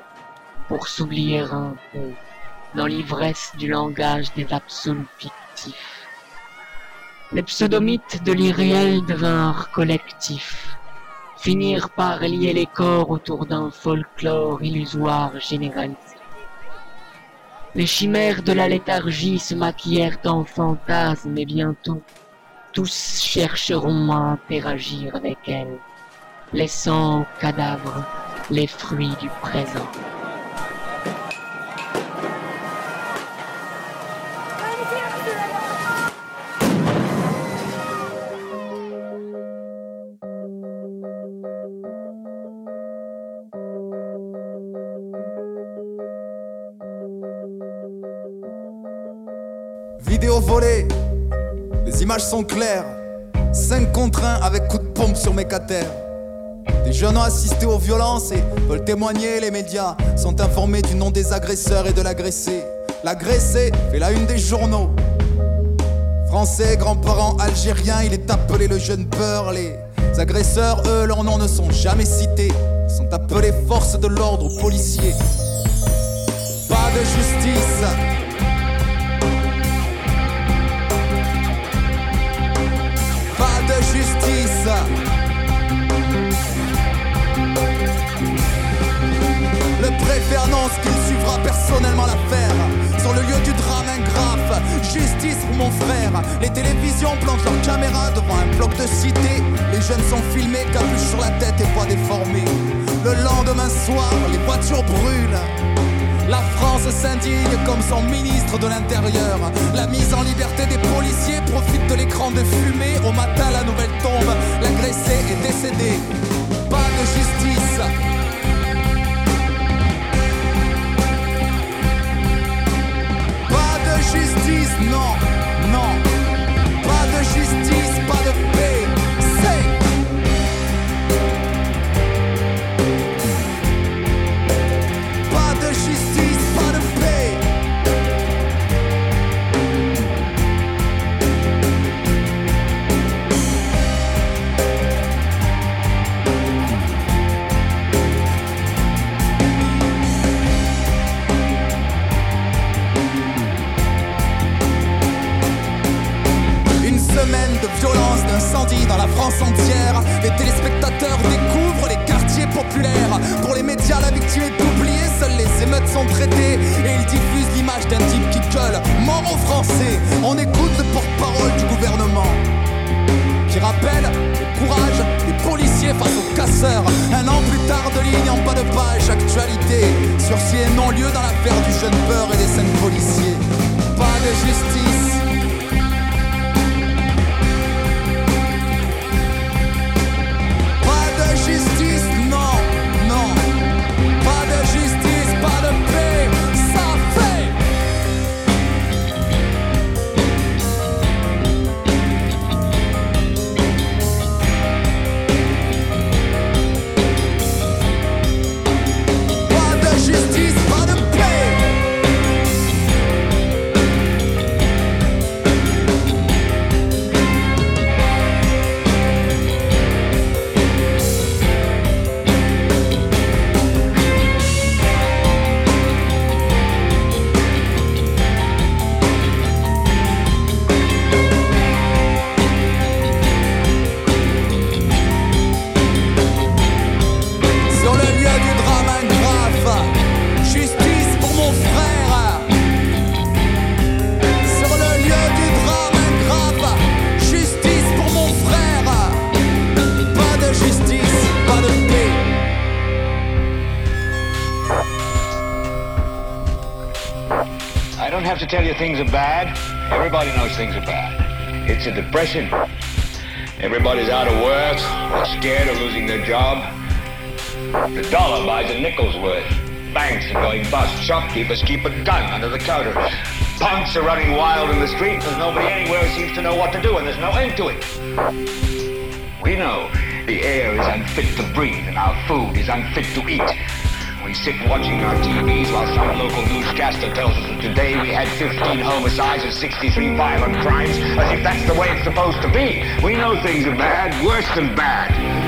pour s'oublier un peu dans l'ivresse du langage des absolus fictifs. Les pseudomythes de l'irréel devinrent collectifs, finirent par lier les corps autour d'un folklore illusoire généralisé. Les chimères de la léthargie se maquillèrent en fantasmes et bientôt tous chercheront à interagir avec elle, laissant aux cadavres les fruits du présent. Vidéo volée, les images sont claires. 5 contre 1 avec coup de pompe sur mes. Des jeunes ont assisté aux violences et veulent témoigner. Les médias sont informés du nom des agresseurs et de l'agressé. L'agressé fait la une des journaux. Français, grands-parents algériens, il est appelé le jeune peur. Les agresseurs, eux, leurs noms ne sont jamais cités. Sont appelés forces de l'ordre ou policiers. Pas de justice. Justice. Le préfet annonce qu'il suivra personnellement l'affaire. Sur le lieu du drame, un graphe. Justice pour mon frère. Les télévisions plantent leurs caméras devant un bloc de cité. Les jeunes sont filmés, capuche sur la tête et voix déformées. Le lendemain soir, les voitures brûlent. La France s'indigne comme son ministre de l'Intérieur. La mise en liberté des policiers profite de l'écran de fumée. Au matin, la nouvelle tombe. L'agressé est décédé. Pas de justice. Pas de justice, non, non. Pas de justice, pas de paix. Actualité. Sursis et non-lieu dans l'affaire du jeune peur et des cinq policiers. Pas de justice. Things are bad? Everybody knows things are bad. It's a depression. Everybody's out of work, or scared of losing their job. The dollar buys a nickel's worth. Banks are going bust. Shopkeepers keep a gun under the counter. Punks are running wild in the street. There's nobody anywhere seems to know what to do, and there's no end to it. We know the air is unfit to breathe, and our food is unfit to eat. We sit watching our TVs while some local newscaster tells us that today we had 15 homicides and 63 violent crimes, as if that's the way it's supposed to be. We know things are bad, worse than bad.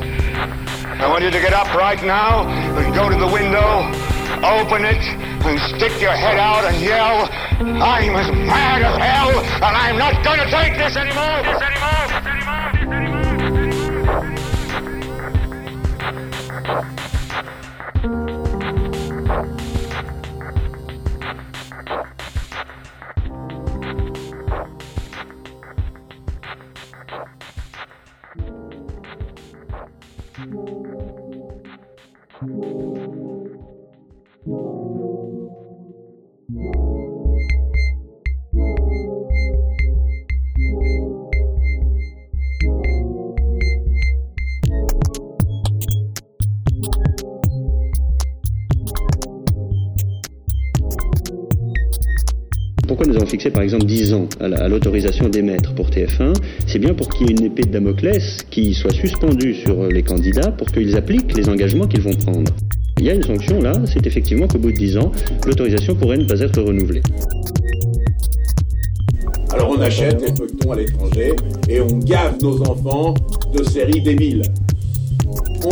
I want you to get up right now and go to the window, open it, and stick your head out and yell, I'm as mad as hell, and I'm not going to take this anymore, this anymore, Pourquoi nous avons fixé par exemple 10 ans à la- à l'autorisation d'émettre pour TF1 C'est bien pour qu'il y ait une épée de Damoclès qui soit suspendue sur les candidats pour qu'ils appliquent les engagements qu'ils vont prendre. Il y a une sanction là, c'est effectivement qu'au bout de 10 ans, l'autorisation pourrait ne pas être renouvelée. Alors on achète les feuilletons à l'étranger et on gave nos enfants de séries débiles.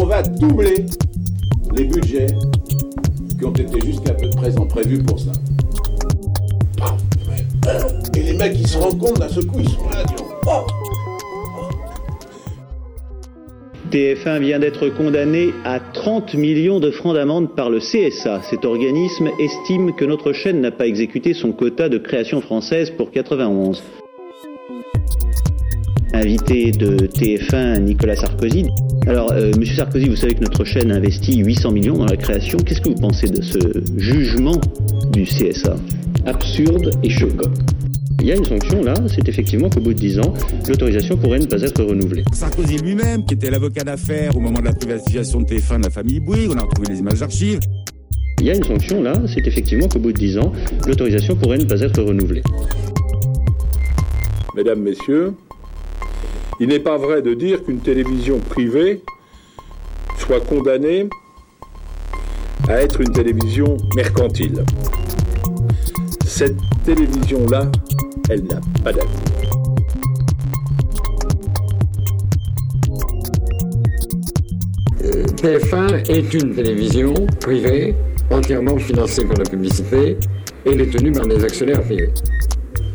On va doubler les budgets qui ont été jusqu'à peu présent prévus pour ça. Et les mecs ils se rendent compte d'un seul coup, ils sont là, disons, oh TF1 vient d'être condamné à 30 millions de francs d'amende par le CSA. Cet organisme estime que notre chaîne n'a pas exécuté son quota de création française pour 91. Invité de TF1, Nicolas Sarkozy. Alors, euh, Monsieur Sarkozy, vous savez que notre chaîne investit 800 millions dans la création. Qu'est-ce que vous pensez de ce jugement du CSA Absurde et choquant. Il y a une sanction là, c'est effectivement qu'au bout de 10 ans, l'autorisation pourrait ne pas être renouvelée. Sarkozy lui-même, qui était l'avocat d'affaires au moment de la privatisation de TF1 de la famille Bouygues, on a retrouvé les images d'archives. Il y a une sanction là, c'est effectivement qu'au bout de 10 ans, l'autorisation pourrait ne pas être renouvelée. Mesdames, Messieurs, il n'est pas vrai de dire qu'une télévision privée soit condamnée à être une télévision mercantile. Cette télévision-là, elle n'a pas d'avenir. TF1 est une télévision privée, entièrement financée par la publicité et détenue par des actionnaires privés.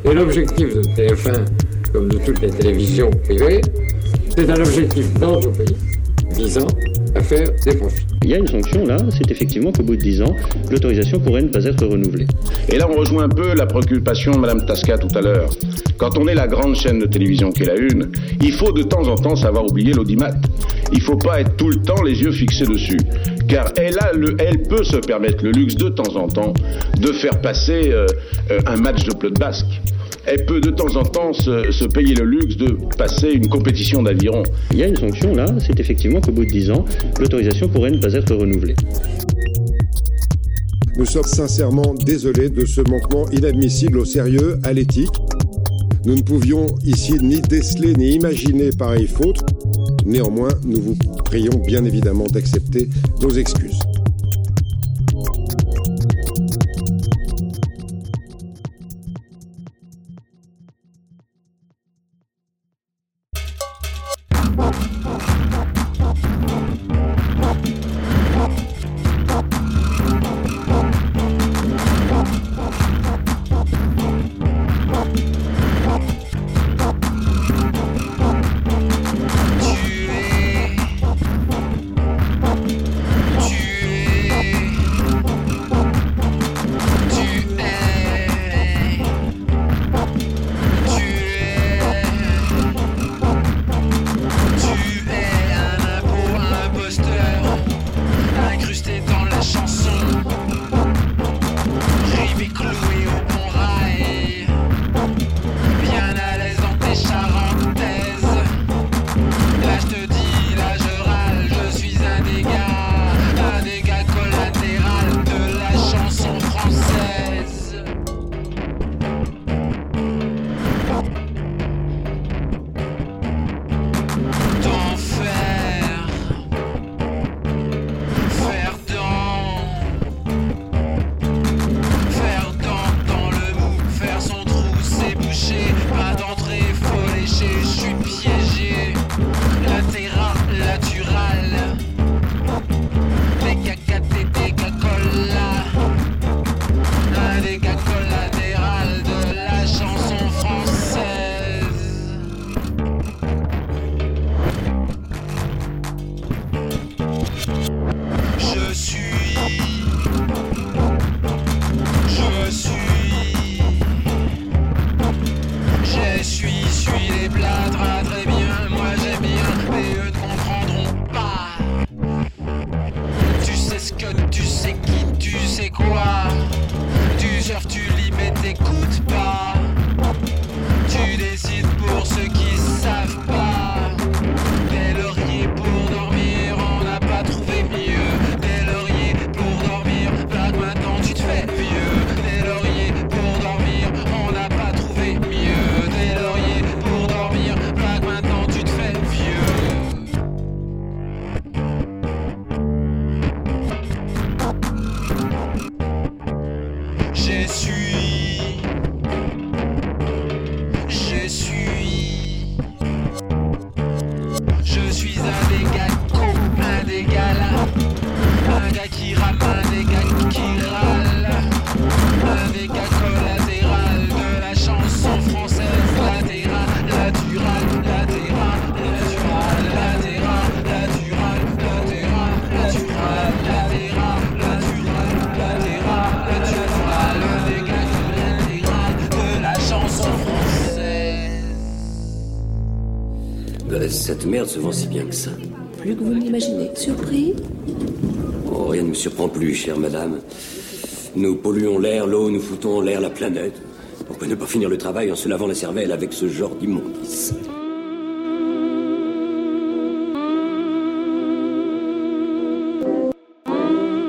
Et l'objectif de TF1, comme de toutes les télévisions privées, c'est un objectif d'entreprise visant à faire des profits. Il y a une sanction là, c'est effectivement qu'au bout de 10 ans, l'autorisation pourrait ne pas être renouvelée. Et là, on rejoint un peu la préoccupation de Mme Tasca tout à l'heure. Quand on est la grande chaîne de télévision qui est la une, il faut de temps en temps savoir oublier l'audimat. Il faut pas être tout le temps les yeux fixés dessus. Car elle, a le, elle peut se permettre le luxe de temps en temps de faire passer euh, euh, un match de pelote basque. Elle peut de temps en temps se, se payer le luxe de passer une compétition d'aviron. Il y a une sanction là, c'est effectivement qu'au bout de 10 ans, l'autorisation pourrait ne pas être renouvelée. Nous sommes sincèrement désolés de ce manquement inadmissible au sérieux, à l'éthique. Nous ne pouvions ici ni déceler ni imaginer pareille faute. Néanmoins, nous vous prions bien évidemment d'accepter nos excuses. Se vend si bien que ça. Plus que vous ne l'imaginez. Surpris Oh, rien ne me surprend plus, chère madame. Nous polluons l'air, l'eau, nous foutons en l'air la planète. Pourquoi ne pas finir le travail en se lavant la cervelle avec ce genre d'immondice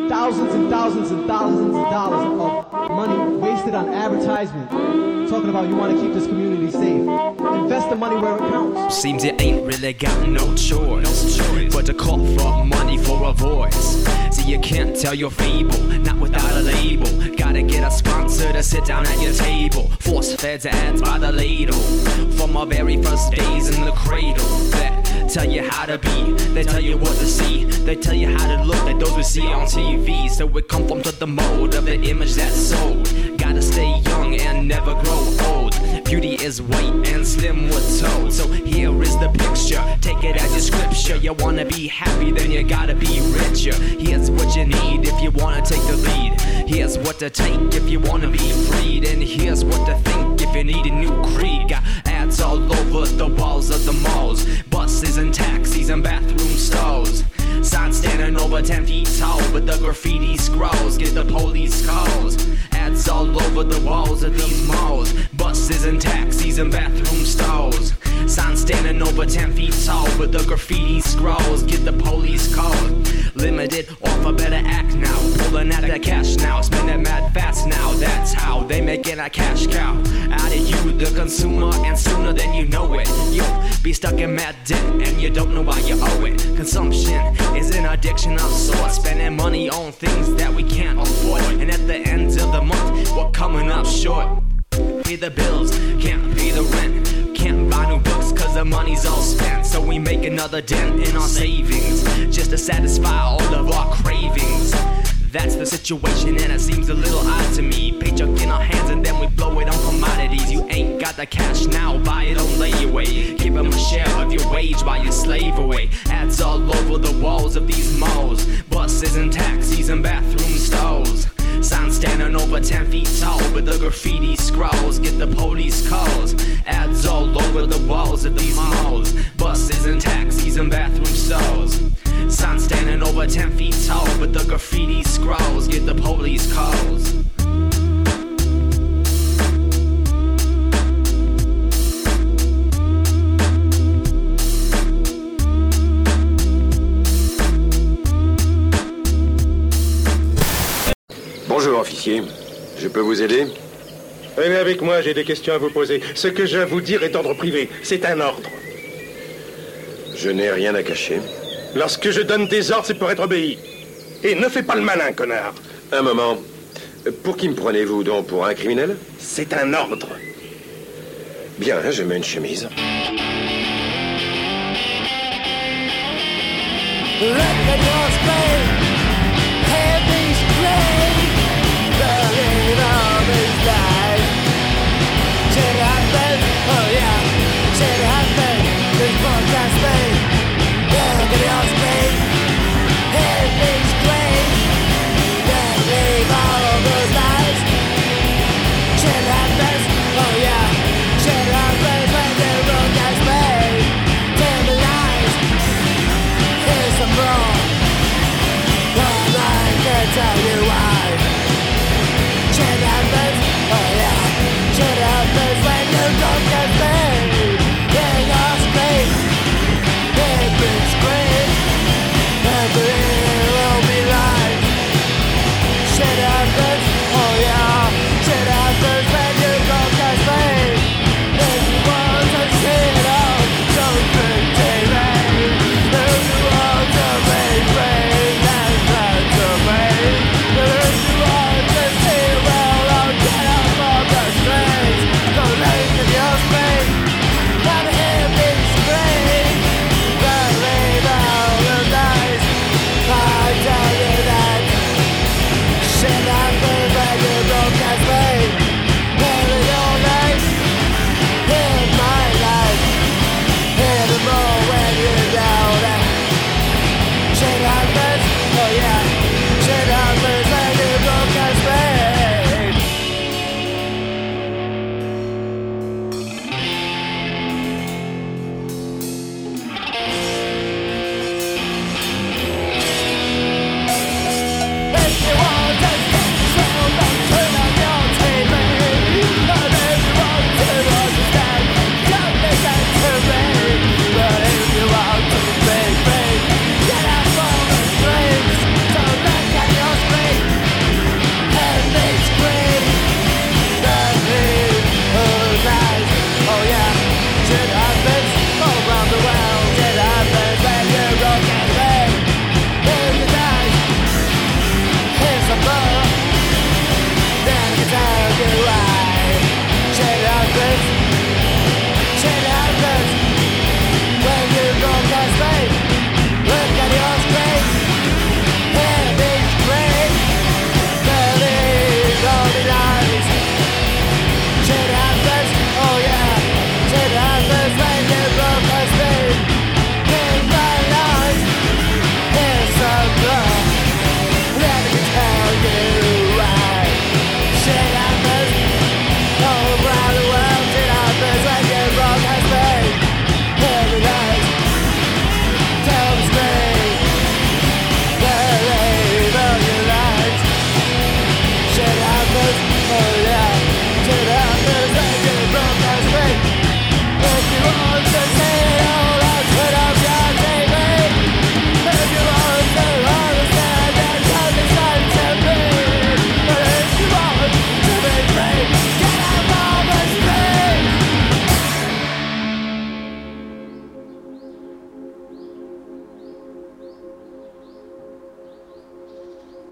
Thousands and thousands and thousands of dollars of money wasted on advertisement. Talking about you want to keep this community safe. Invest the money where it counts. Seems really got no choice, but to call for money for a voice. See, you can't tell your fable, not without a label. Gotta get a sponsor to sit down at your table. Force fed ads by the ladle. From our very first days in the cradle. That tell you how to be, they tell you what to see, they tell you how to look like those we see on TV. So we conform to the mode of the image that's sold. Gotta stay young and never grow old. Beauty is white and slim with told. So here is the picture, take it as your scripture. You wanna be happy, then you gotta be richer. Here's what you need if you wanna take the lead. Here's what to take if you wanna be freed. And here's what to think if you need a new creed. Got ads all over the walls of the malls, buses and taxis and bathroom stalls. Signs standing over 10 feet tall with the graffiti scrolls. Get the police calls. All over the walls of these malls. Buses and taxis and bathroom stalls. Signs standing over 10 feet tall with the graffiti scrolls. Get the police called. Limited offer, better act now. Pulling out the cash now. Spending mad fast now. That's how they making a cash cow. Out of you, the consumer, and sooner than you know it. You'll be stuck in mad debt and you don't know why you owe it. Consumption is an addiction of sorts. Spending money on things that we can't afford. And at the end of the month, we're coming up short. Pay the bills, can't pay the rent. Can't buy new books cause the money's all spent. So we make another dent in our savings just to satisfy all of our cravings. That's the situation and it seems a little odd to me. Paycheck in our hands and then we blow it on commodities. You ain't got the cash now, buy it on layaway. Give 'em a share of your wage while you slave away. Ads all over the walls of these malls. Buses and taxis and bathroom stalls. Signs standing over 10 feet tall with the graffiti scrolls. Get the police calls. Ads all over the walls of these malls. Buses and taxis and bathroom stalls. Signs standing over 10 feet tall with the graffiti scrolls. Get the police calls. Bonjour, officier. Je peux vous aider Venez avec moi, j'ai des questions à vous poser. Ce que je vais vous dire est d'ordre privé. C'est un ordre. Je n'ai rien à cacher. Lorsque je donne des ordres, c'est pour être obéi. Et ne fais pas le malin, connard. Un moment. Pour qui me prenez-vous donc Pour un criminel C'est un ordre. Bien, je mets une chemise. Your screen, It happen, this podcast made. Yeah, look at the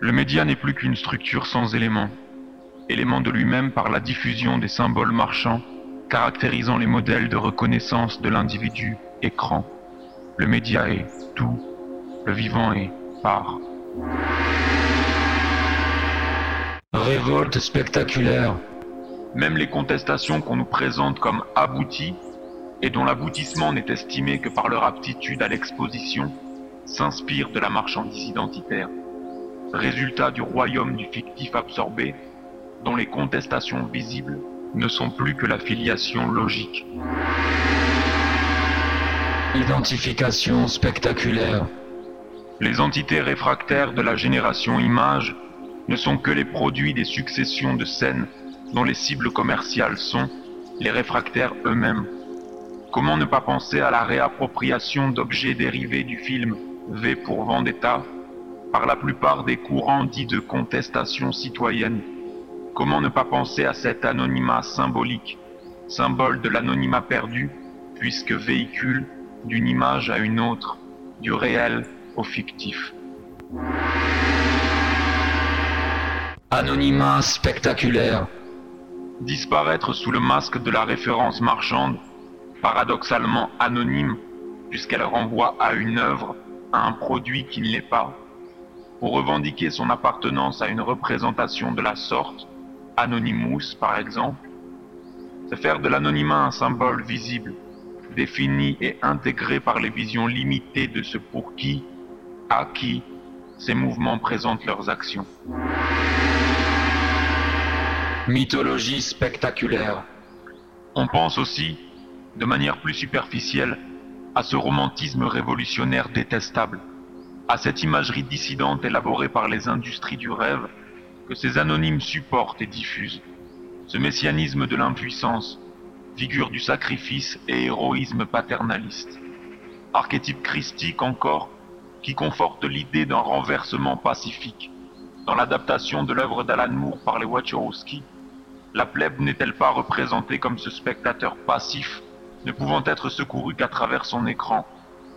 Le média n'est plus qu'une structure sans éléments. Élément de lui-même par la diffusion des symboles marchands caractérisant les modèles de reconnaissance de l'individu écran. Le média est tout, le vivant est part. Révolte spectaculaire. Même les contestations qu'on nous présente comme abouties, et dont l'aboutissement n'est estimé que par leur aptitude à l'exposition, s'inspirent de la marchandise identitaire. Résultat du royaume du fictif absorbé, dont les contestations visibles ne sont plus que la filiation logique. Identification spectaculaire. Les entités réfractaires de la génération image ne sont que les produits des successions de scènes dont les cibles commerciales sont les réfractaires eux-mêmes. Comment ne pas penser à la réappropriation d'objets dérivés du film V pour Vendetta par la plupart des courants dits de contestation citoyenne. Comment ne pas penser à cet anonymat symbolique, symbole de l'anonymat perdu, puisque véhicule d'une image à une autre, du réel au fictif. Anonymat spectaculaire. disparaître sous le masque de la référence marchande, paradoxalement anonyme, puisqu'elle renvoie à une œuvre, à un produit qui ne l'est pas, pour revendiquer son appartenance à une représentation de la sorte, Anonymous par exemple, c'est faire de l'anonymat un symbole visible, défini et intégré par les visions limitées de ce pour qui, à qui, ces mouvements présentent leurs actions. Mythologie spectaculaire. On pense aussi, de manière plus superficielle, à ce romantisme révolutionnaire détestable, à cette imagerie dissidente élaborée par les industries du rêve que ces anonymes supportent et diffusent, ce messianisme de l'impuissance, figure du sacrifice et héroïsme paternaliste, archétype christique encore qui conforte l'idée d'un renversement pacifique. Dans l'adaptation de l'œuvre d'Alan Moore par les Wachowski, la plèbe n'est-elle pas représentée comme ce spectateur passif, ne pouvant être secouru qu'à travers son écran,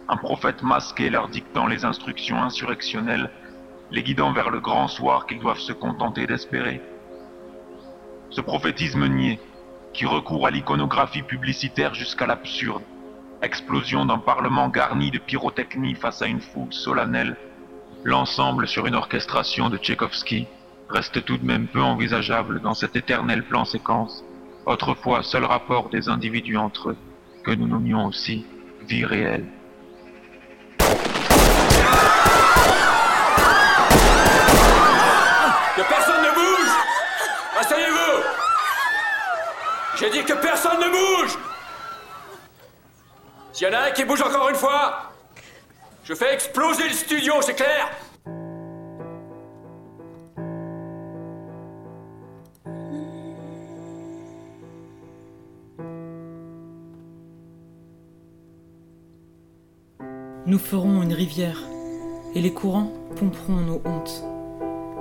un prophète masqué leur dictant les instructions insurrectionnelles, les guidant vers le grand soir qu'ils doivent se contenter d'espérer Ce prophétisme niais, qui recourt à l'iconographie publicitaire jusqu'à l'absurde, explosion d'un parlement garni de pyrotechnie face à une foule solennelle, l'ensemble sur une orchestration de Tchaïkovski reste tout de même peu envisageable dans cet éternel plan séquence, autrefois seul rapport des individus entre eux, que nous nommions aussi vie réelle. Que personne ne bouge Asseyez-vous J'ai dit que personne ne bouge S'il y en a un qui bouge encore une fois, je fais exploser le studio, c'est clair Nous ferons une rivière, et les courants pomperont nos hontes.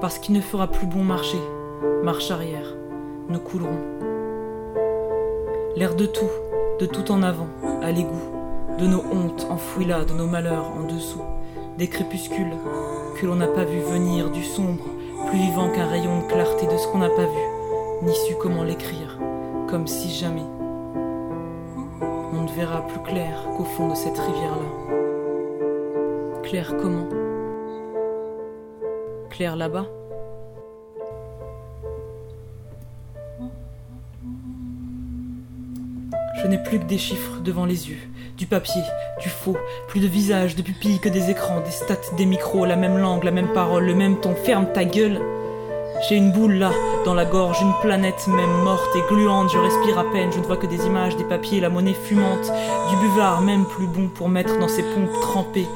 Parce qu'il ne fera plus bon marcher, marche arrière, nous coulerons. L'air de tout, de tout en avant, à l'égout, de nos hontes enfouies là, de nos malheurs en dessous, des crépuscules que l'on n'a pas vu venir, du sombre, plus vivant qu'un rayon de clarté de ce qu'on n'a pas vu, ni su comment l'écrire, comme si jamais on ne verra plus clair qu'au fond de cette rivière-là. Claire comment? Claire là-bas? Je n'ai plus que des chiffres devant les yeux, du papier, du faux, plus de visages, de pupilles que des écrans, des stats, des micros, la même langue, la même parole, le même ton, ferme ta gueule. J'ai une boule là, dans la gorge, une planète même morte et gluante, je respire à peine, je ne vois que des images, des papiers, la monnaie fumante, du buvard même plus bon pour mettre dans ses pompes trempées.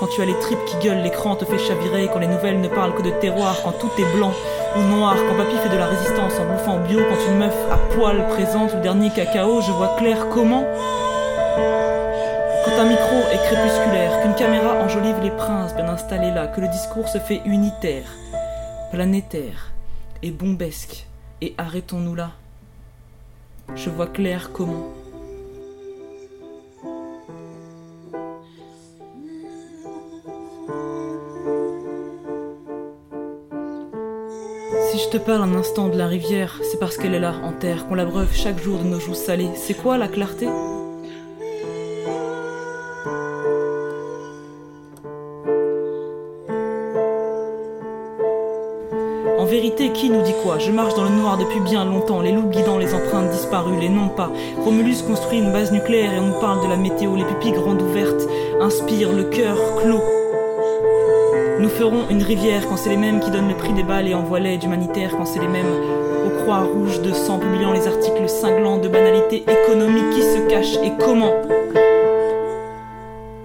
Quand tu as les tripes qui gueulent, l'écran te fait chavirer, quand les nouvelles ne parlent que de terroir, quand tout est blanc ou noir, quand papy fait de la résistance en bouffant bio, quand une meuf à poil présente le dernier cacao, je vois clair comment Quand un micro est crépusculaire, qu'une caméra enjolive les princes bien installés là, que le discours se fait unitaire, planétaire et bombesque, et arrêtons-nous là. Je vois clair comment. Je te parle un instant de la rivière, c'est parce qu'elle est là, en terre, qu'on l'abreuve chaque jour de nos joues salées. C'est quoi la clarté? En vérité, qui nous dit quoi? Je marche dans le noir depuis bien longtemps, les loups guidant les empreintes disparues, les non pas. Romulus construit une base nucléaire et on nous parle de la météo, les pupilles grandes ouvertes inspirent le cœur clos. Nous ferons une rivière quand c'est les mêmes qui donnent le prix des balles et envoient l'aide humanitaire quand c'est les mêmes aux croix rouges de sang publiant les articles cinglants de banalité économique qui se cache et comment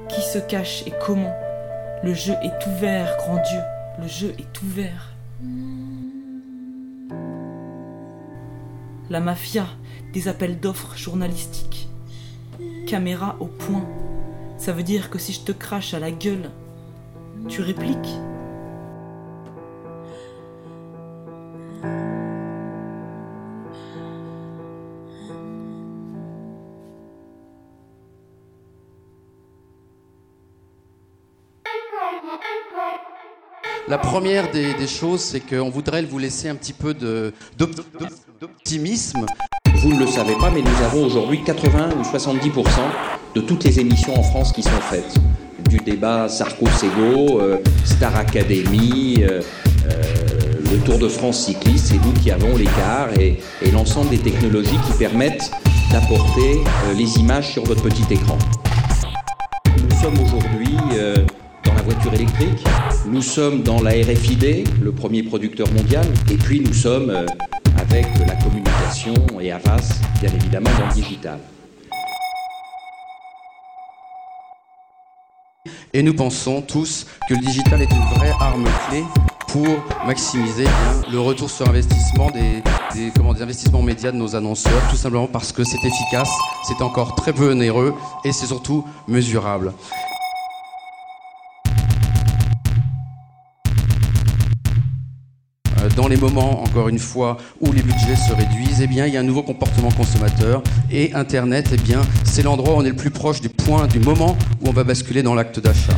Qui se cache et comment Le jeu est ouvert, grand Dieu, le jeu est ouvert. La mafia, des appels d'offres journalistiques. Caméra au point. Ça veut dire que si je te crache à la gueule, tu répliques La première des, des choses, c'est qu'on voudrait vous laisser un petit peu d'optimisme. Vous ne le savez pas, mais nous avons aujourd'hui 80 ou 70% de toutes les émissions en France qui sont faites. Du débat Sarko-Sego, euh, Star Academy, euh, euh, le Tour de France cycliste, c'est nous qui avons l'écart et, et l'ensemble des technologies qui permettent d'apporter les images sur votre petit écran. Nous sommes aujourd'hui dans la voiture électrique, nous sommes dans la RFID, le premier producteur mondial, et puis nous sommes avec la communication et Avas, bien évidemment, dans le digital. Et nous pensons tous que le digital est une vraie arme clé pour maximiser le retour sur investissement des, des investissements médias de nos annonceurs, tout simplement parce que c'est efficace, c'est encore très peu onéreux et c'est surtout mesurable. Dans les moments, encore une fois, où les budgets se réduisent, eh bien, il y a un nouveau comportement consommateur. Et Internet, eh bien, c'est l'endroit où on est le plus proche du point, du moment où on va basculer dans l'acte d'achat.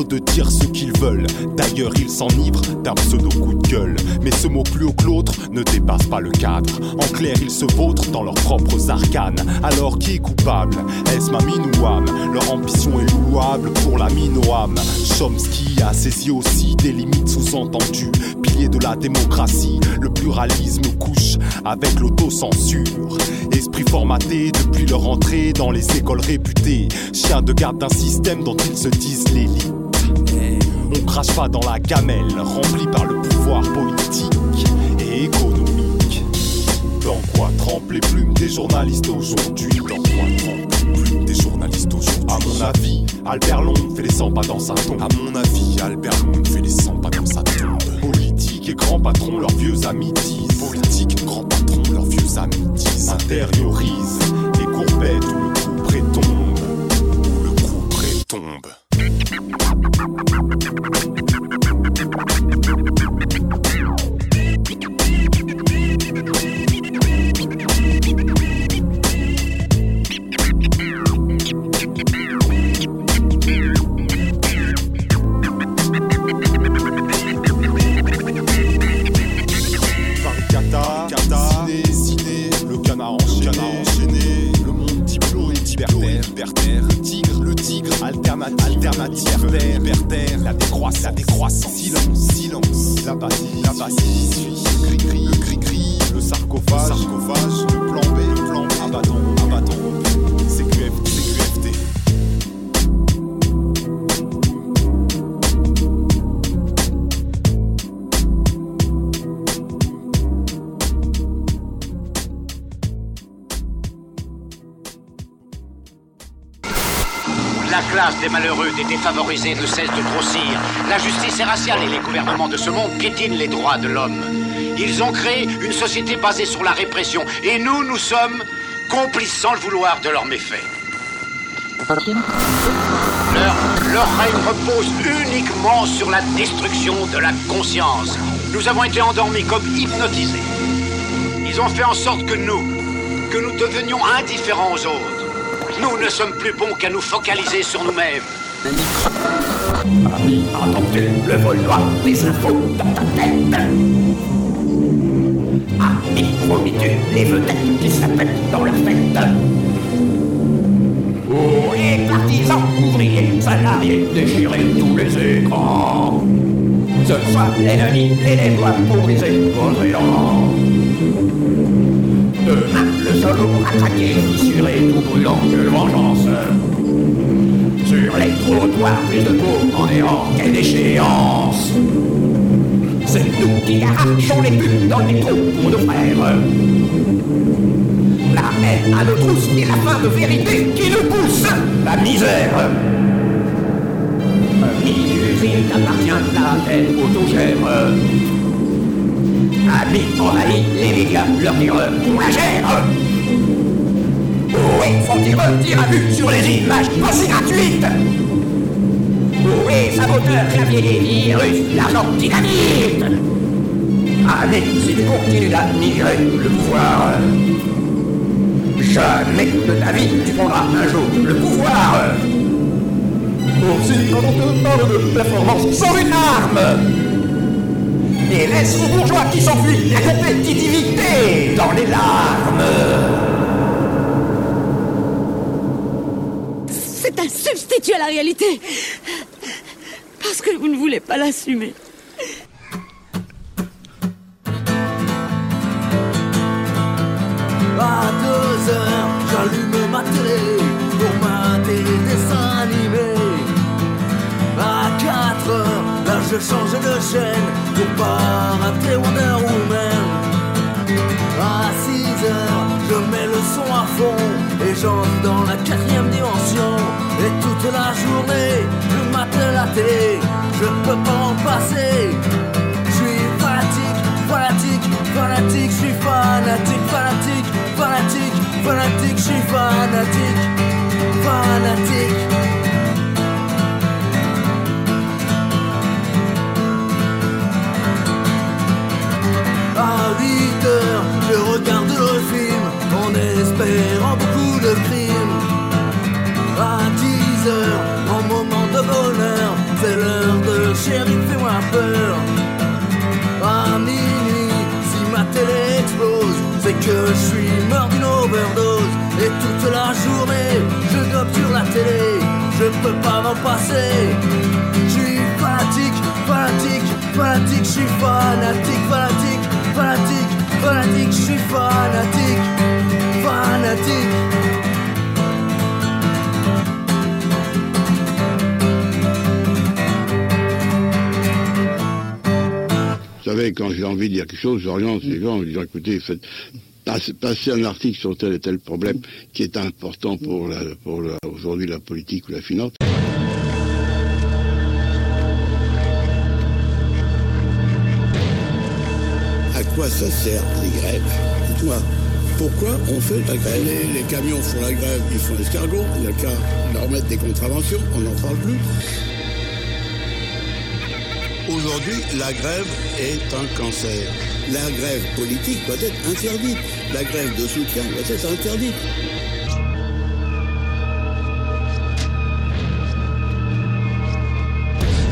De dire ce qu'ils veulent. D'ailleurs, ils s'enivrent d'un pseudo coup de gueule. Mais ce mot plus haut que l'autre ne dépasse pas le cadre. En clair, ils se vautrent dans leurs propres arcanes. Alors, qui est coupable? Est-ce ma mine ou âme Leur ambition est louable pour la mine aux âmes. Chomsky a saisi aussi des limites sous-entendues. Pilier de la démocratie, le pluralisme couche avec l'autocensure. Esprit formaté depuis leur entrée dans les écoles réputées. Chien de garde d'un système dont ils se disent l'élite. On crache pas dans la gamelle remplie par le pouvoir politique et économique. Dans quoi trempent les plumes des journalistes aujourd'hui Dans quoi trempent les plumes des journalistes aujourd'hui À mon avis, Albert Londres fait les 100 pas dans sa tombe. À mon avis, Albert Londres fait les 100 pas dans sa tombe. Politique et grands patrons, leurs vieux amis disent. Politique grands patrons, leurs vieux amis disent. Intériorise les courbettes où le silence, la bâtie, la bâtie, gris gris, le gris gris, le sarcophage, le sarcophage, le plan B, le plan B, abattant, abattant, des malheureux, des défavorisés ne cesse de grossir. La justice est raciale et les gouvernements de ce monde piétinent les droits de l'homme. Ils ont créé une société basée sur la répression. Et nous, nous sommes complices sans le vouloir de leurs méfaits. Leur, leur règne repose uniquement sur la destruction de la conscience. Nous avons été endormis comme hypnotisés. Ils ont fait en sorte que nous, que nous devenions indifférents aux autres. Nous ne sommes plus bons qu'à nous focaliser sur nous-mêmes. Le vol noir des infos dans ta tête. Ami, vomis-tu les vedettes qui s'appellent dans leur fête. Oh, les partisans, ouvriers, salariés, déchirer tous les écrans. Ce soir, l'ennemi et les pour briser vos élans Demain, attaqué, fissuré, tout brûlant que vengeance. Sur les trottoirs, plus de peau en néant, quelle déchéance C'est nous qui arrachons les putes dans les trous pour nos frères. La haine à nos trousses et la fin de vérité qui nous pousse La misère. Mini-usine appartient la haine autogère. Amis envahis, les médias, leur terreur, on la gère oui, faut-il retirer à vue sur les images aussi gratuites. Oui, saboteur, clavier virus, l'argent dynamite Allez, si tu continues d'admirer le pouvoir, jamais de ta vie tu prendras un jour le pouvoir. Aussi, quand on te parle de performance sans une arme. Et laisse aux bourgeois qui s'enfuient la compétitivité dans les larmes C'est substitut à la réalité. Parce que vous ne voulez pas l'assumer. À deux heures, j'allume ma télé pour mater des dessins animés. À quatre heures, là je change de chaîne pour pas rater Wonder toute la journée, je mate la télé, je peux pas en passer. Je suis fanatique, fanatique, fanatique, je suis fanatique, fanatique, fanatique, fanatique, je suis fanatique, fanatique. À 8 heures, je regarde le film en espérant beaucoup de crimes. À 10 en moment de bonheur, c'est l'heure de chérie, fais-moi peur. À minuit, si ma télé explose, c'est que je suis mort d'une overdose. Et toute la journée, je gobe sur la télé, je peux pas m'en passer. Je suis fanatique, fanatique, fanatique, je suis fanatique, fanatique, fanatique, fanatique, je suis fanatique, fanatique. Savez, quand j'ai envie de dire quelque chose, j'oriente les gens en disant écoutez, faites, passez, passez un article sur tel et tel problème qui est important pour, la, pour la, aujourd'hui la politique ou la finance. À quoi ça sert les grèves? Dites-moi, pourquoi on fait la grève? Les, les camions font la grève, ils font l'escargot, il n'y a qu'à leur mettre des contraventions, on n'en parle plus. Aujourd'hui, la grève est un cancer. La grève politique doit être interdite. La grève de soutien doit être interdite.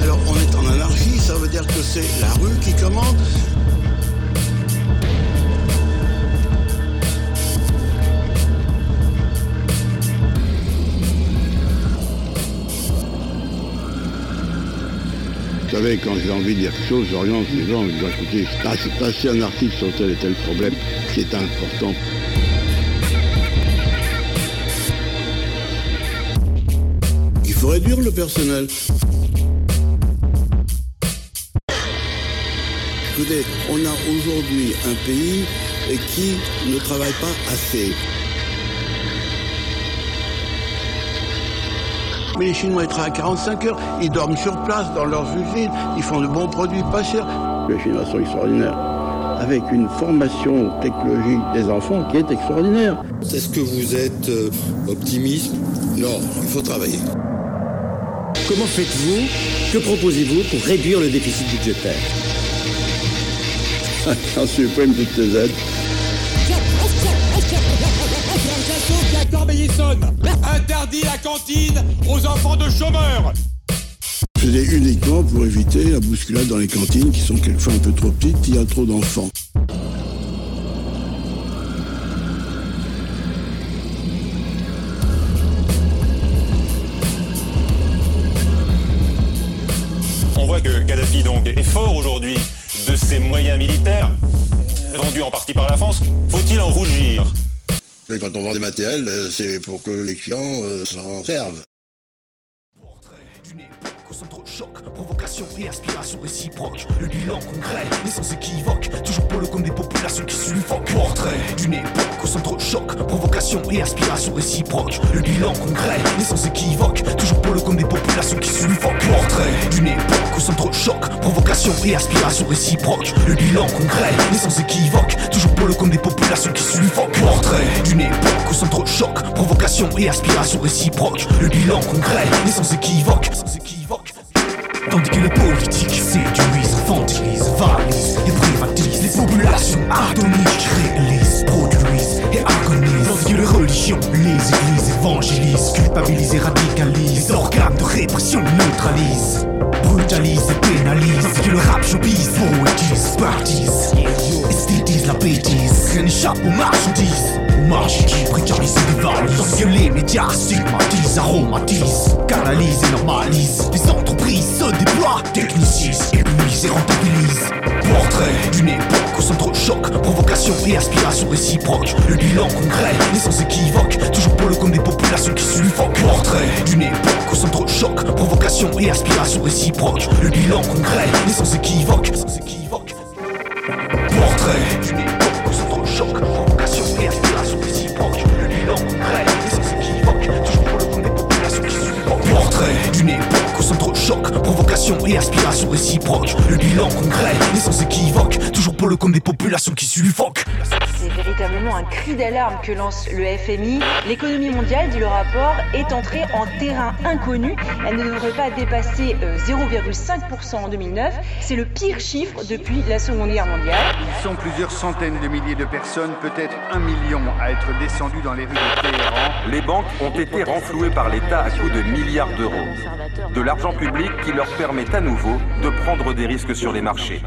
Alors on est en anarchie, ça veut dire que c'est la rue qui commande. Vous savez, quand j'ai envie de dire quelque chose, j'oriente les gens en disant écoutez, passez, passez un article sur tel et tel problème qui est important. Il faut réduire le personnel. Écoutez, on a aujourd'hui un pays qui ne travaille pas assez. Mais les Chinois, ils travaillent 45 heures, ils dorment sur place dans leurs usines, ils font de bons produits pas chers. Les Chinois sont extraordinaires, avec une formation technologique des enfants qui est extraordinaire. Est-ce que vous êtes euh, optimiste? Non, il faut travailler. Comment faites-vous? Que proposez-vous pour réduire le déficit budgétaire? On supprime toutes ces aides. Interdit la cantine aux enfants de chômeurs C'était uniquement pour éviter la bousculade dans les cantines qui sont quelquefois un peu trop petites, il y a trop d'enfants. On voit que Kadhafi donc est fort aujourd'hui de ses moyens militaires, vendus en partie par la France. Faut-il en rougir? Quand on vend des matériels, euh, c'est pour que les clients euh, s'en servent. Et aspiration réciproque. Le bilan concret est sans équivoque. Toujours pour le compte des populations qui suffoquent. Portrait d'une époque au centre choc, provocation et aspiration réciproque. Le bilan concret est sans équivoque. Toujours pour le compte des populations qui suffoquent. Portrait d'une époque au centre choc, provocation et aspiration réciproque. Le bilan concret est sans équivoque. Toujours pour le compte des populations qui suffoquent. Portrait d'une époque au centre choc, provocation et aspiration réciproque. Le bilan concret est sans équivoque. Sans équivoque. Tandis que les politiques séduisent, infantilisent, valisent et privatisent les populations atoniques, réalisent, produisent et agonisent. Tandis que les religions, les églises évangélisent, culpabilisent et radicalisent, les organes de répression neutralisent, brutalisent et pénalisent. Tandis que le rap showbiz, poétise, baptise, esthétise la bêtise. Rien n'échappe aux marchandises. Aux marges qui précarisent et dévalisent. Tandis que les médias stigmatisent, aromatisent, canalisent et normalisent. Les entreprises se déploient, technicisent, épuisent et rentabilisent. Portrait d'une époque au centre choc, provocation et aspiration réciproque. Le bilan concret est sans équivoque, toujours pour le compte des populations qui suffoquent. Portrait d'une époque au centre choc, provocation et aspiration réciproque. Le bilan concret est sans équivoque, sans équivoque. Portrait d'une époque au centre choc, provocation et aspiration réciproque. Le bilan concret est sans équivoque, toujours pour le compte des populations qui suffoquent. Portrait d'une époque au centre choc, provocation et aspiration réciproque. Le bilan concret est sans équivoque, toujours pour le compte des populations qui suffoquent. C'est véritablement un cri d'alarme que lance le FMI. L'économie mondiale, dit le rapport, est entrée en terrain inconnu. Elle ne devrait pas dépasser euh, 0,5% en 2009. C'est le pire chiffre depuis la Seconde Guerre mondiale. Ils sont plusieurs centaines de milliers de personnes, peut-être un million, à être descendus dans les rues de Téhéran. Les banques ont été renflouées par l'État à coups de milliards d'euros. De l'argent public qui leur permet à nouveau de prendre des risques sur les marchés.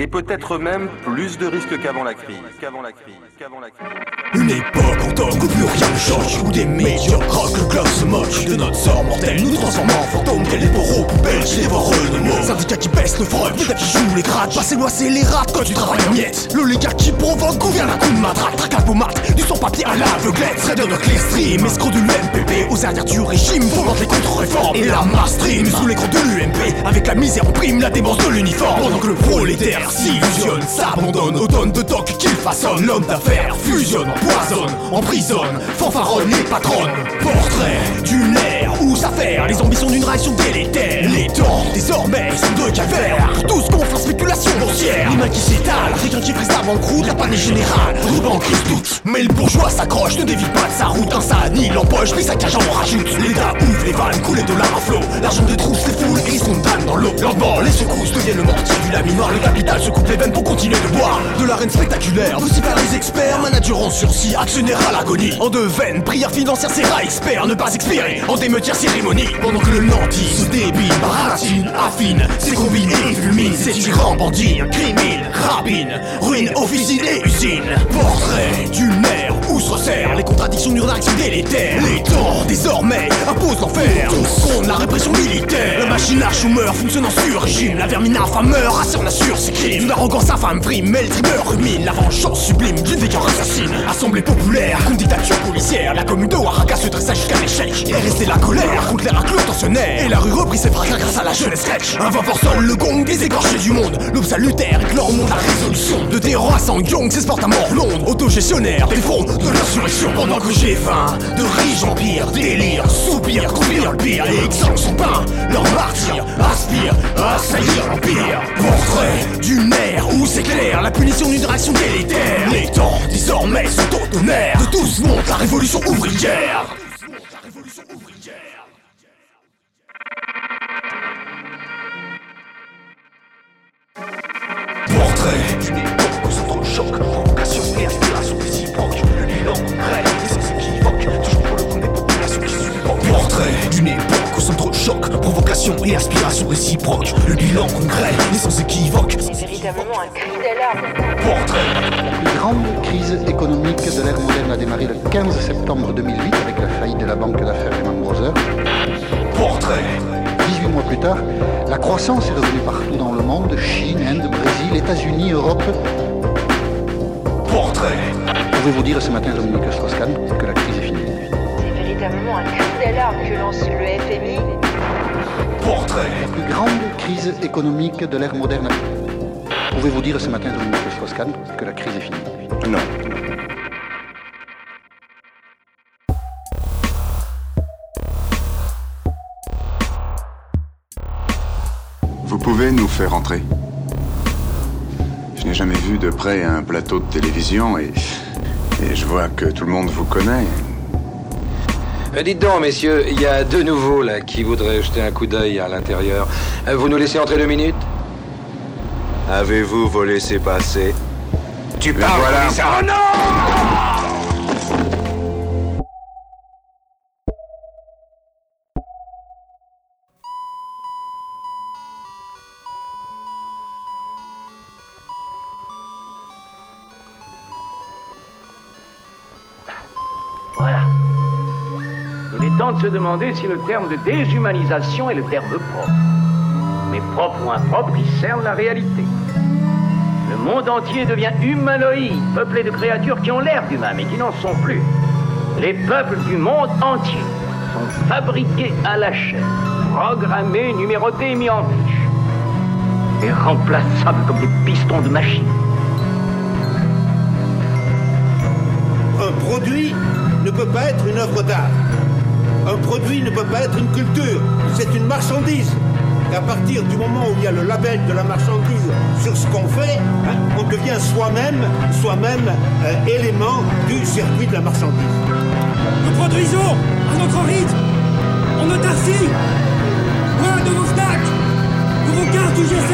Et peut-être même plus de risques qu'avant la crise. Qu'avant la crise. Qu'avant la crise. Une époque en temps où plus rien ne change Où des médiocres que le club se moque De notre sort mortel. Nous transformons en fantômes Tels les bourreaux poubelles chez les voreux de mots. Syndicats qui baissent le L'État qui joue les grades. Passer loi c'est les rats quand tu travailles en miettes L'oligarque qui provoque gouverne à coup de matraque. Traque vos maths Du sans papier à l'aveuglette. Trader de Clearstream Escroc de l'UMPP Aux arrières du régime Fomente les contre-réformes. Et la mass stream Sous l'écran de l'UMP Avec la misère en prime La démence de l'uniforme. Pendant que le prolétaire s'illusionne S'abandonne aux tonnes de tocs qu'il façonne L'homme d'affaires fusionne empoisonne, emprisonne, fanfaronne les patronnes. Portrait d'une ère où s'affaire les ambitions d'une réaction délétère. Les temps, désormais, sont de calvaire. Tous la spéculation boursière. Les mains qui s'étalent, quelqu'un qui presse en croûte, la panne est générale. Ruban crise doute, mais le bourgeois s'accroche, ne dévie pas de sa route. Annule l'empoche, puis saccage en rajoute. L'État ouvre les vannes, coule les dollars à flot. L'argent détrousse les foules sont damnent dans l'eau. Lentement, les secousses deviennent le mortier du laminoir. Le capital se coupe les veines pour continuer de boire. De l'arène spectaculaire, aussi faire les experts, manager en sursis, actionnaire à l'agonie. En deux veines, prière financière, c'est rats experts, ne pas expirer. En démeutière cérémonie, pendant que le nanti se débine, baratine, affine, c'est combine et fulmine. C'est tyran, bandit, crimine, rapine, ruine, officine et usine. Portrait d'une ère se les contradictions d'une réaction délétère. Les temps, désormais, imposent l'enfer. Tous contre la répression militaire. La machine à chômeur fonctionne en sur-régime. La vermine affameur assure, assure ses crimes. Une arrogance infâme prime, mais le trimeur rumine. La vengeance sublime d'une vécure assassine. Assemblée populaire, contre dictature policière. La commune de Oaxaca se dressa jusqu'à l'échec. Et restait la colère contre les raclures tensionnaires. Et la rue reprit ses fracas grâce à la jeunesse sketch. Un vent sonne le gong des écorchés du monde. L'aube salutaire éclaire au monde la résolution. De terror à Sangyong s'exporte à mort Londres. Autogestionnaire des fronts de de l'insurrection pendant que j'ai faim. De riches empires, délire, soupir, conduire le pire. Et exhale son pain, leur martyr, aspire à saillir l'empire. Portrait d'une ère où s'éclaire la punition d'une réaction délétère. Les temps désormais sont au. De tous monte la révolution ouvrière. Portrait d'une époque au centre choc, choc, provocation et inspiration réciproque. Le bilan concret, et sans équivoque. C'est véritablement un cri d'alarme. Portrait. La grande crise économique de l'ère moderne a démarré le 15 septembre 2008 avec la faillite de la banque d'affaires Lehman Brothers. Portrait. 18 mois plus tard, la croissance est revenue partout dans le monde, Chine, Inde, Brésil, États-Unis, Europe. Portrait. Pouvez-vous dire ce matin, Dominique Strauss-Kahn, que la crise est finie? C'est véritablement un cri d'alarme que lance le FMI. Portrait. La plus grande crise économique de l'ère moderne. Pouvez-vous dire ce matin, Dominique Strauss-Kahn, que la crise est finie? Non. Vous pouvez nous faire entrer Je n'ai jamais vu de près un plateau de télévision et, et je vois que tout le monde vous connaît. Euh, dites donc, messieurs, il y a deux nouveaux là qui voudraient jeter un coup d'œil à l'intérieur. Euh, Vous nous laissez entrer deux minutes? Avez-vous vos laissez-passer Tu parles, voilà. Oh non de se demander si le terme de déshumanisation est le terme propre. Mais propre ou impropre, il cerne la réalité. Le monde entier devient humanoïde, peuplé de créatures qui ont l'air d'humains, mais qui n'en sont plus. Les peuples du monde entier sont fabriqués à la chaîne, programmés, numérotés et mis en fiche. Et remplaçables comme des pistons de machine. Un produit ne peut pas être une œuvre d'art. Un produit ne peut pas être une culture. C'est une marchandise. Et à partir du moment où il y a le label de la marchandise sur ce qu'on fait, hein, on devient soi-même, soi-même euh, élément du circuit de la marchandise. Nous produisons à notre rythme, en autarcie, loin de vos snacks, de vos cartes UGC,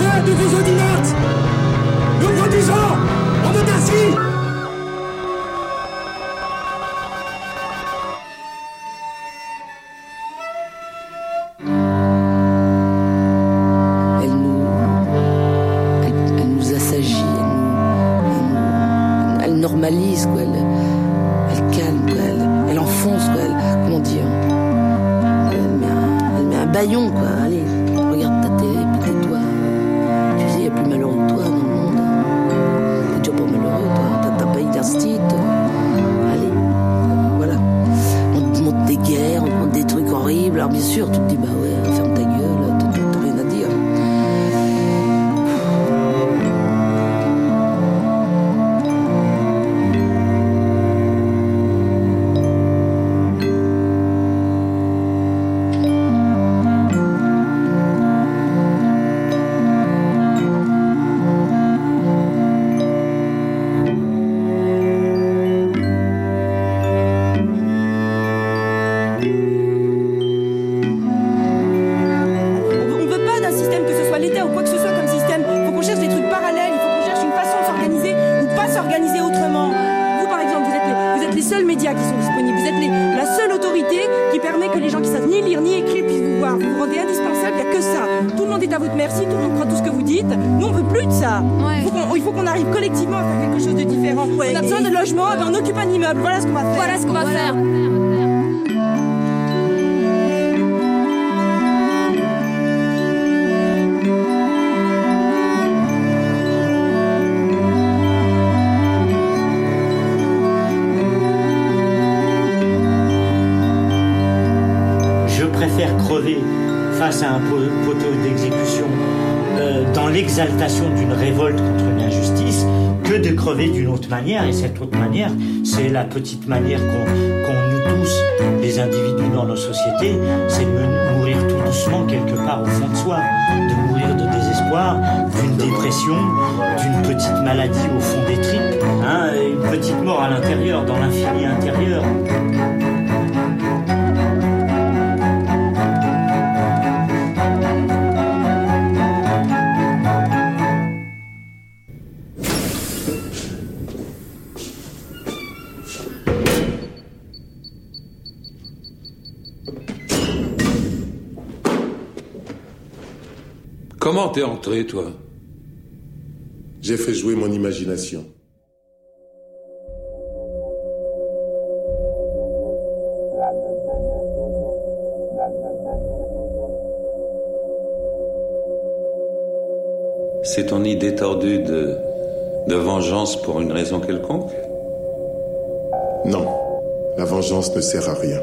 loin de vos audimates. Nous produisons en autarcie. Monde est à votre merci, tout le monde croit tout ce que vous dites. Nous, on veut plus de ça. Il faut qu'on- arrive collectivement à faire quelque chose de différent. on a besoin de logement, eh ben, on occupe un immeuble. Voilà ce qu'on va faire. Voilà ce qu'on va faire. Je préfère crever face à un po- d'une révolte contre une injustice que que de crever d'une autre manière. Et cette autre manière, c'est la petite manière qu'on nous tous, les individus dans nos sociétés, c'est de mourir tout doucement quelque part au fond de soi, de mourir de désespoir, d'une dépression, d'une petite maladie au fond des tripes, hein, une petite mort à l'intérieur, dans l'infini intérieur. T'es entré, toi. J'ai fait jouer mon imagination. C'est ton idée tordue de, de vengeance pour une raison quelconque? Non, la vengeance ne sert à rien.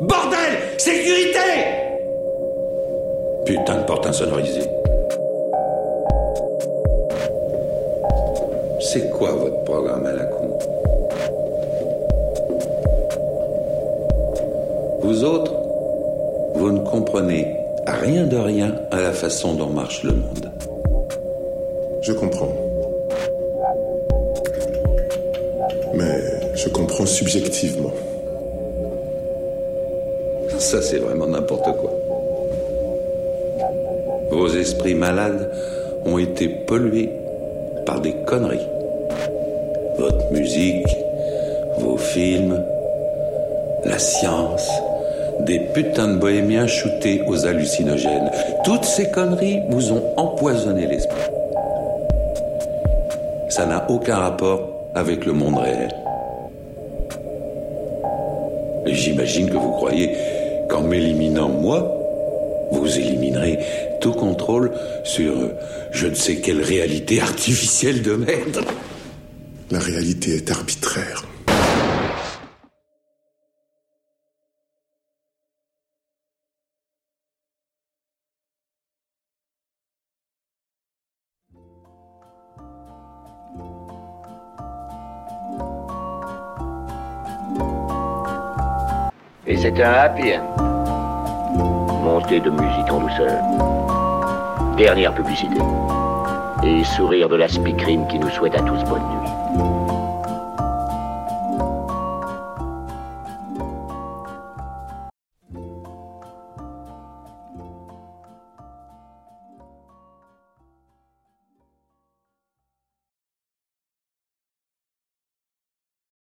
Bordel! Sécurité Putain de porte insonorisée. C'est quoi votre programme à la con? Vous autres, vous ne comprenez rien de rien à la façon dont marche le monde. Je comprends. Mais je comprends subjectivement. Ça, c'est vraiment n'importe quoi. Malades ont été pollués par des conneries. Votre musique, vos films, la science, des putains de bohémiens shootés aux hallucinogènes. Toutes ces conneries vous ont empoisonné l'esprit. Ça n'a aucun rapport avec le monde réel. J'imagine que vous croyez qu'en m'éliminant moi, vous contrôle sur je ne sais quelle réalité artificielle de merde. La réalité est arbitraire. Et c'est un happy end. Montée de musique en douceur. Dernière publicité. Et sourire de la speakerine qui nous souhaite à tous bonne nuit.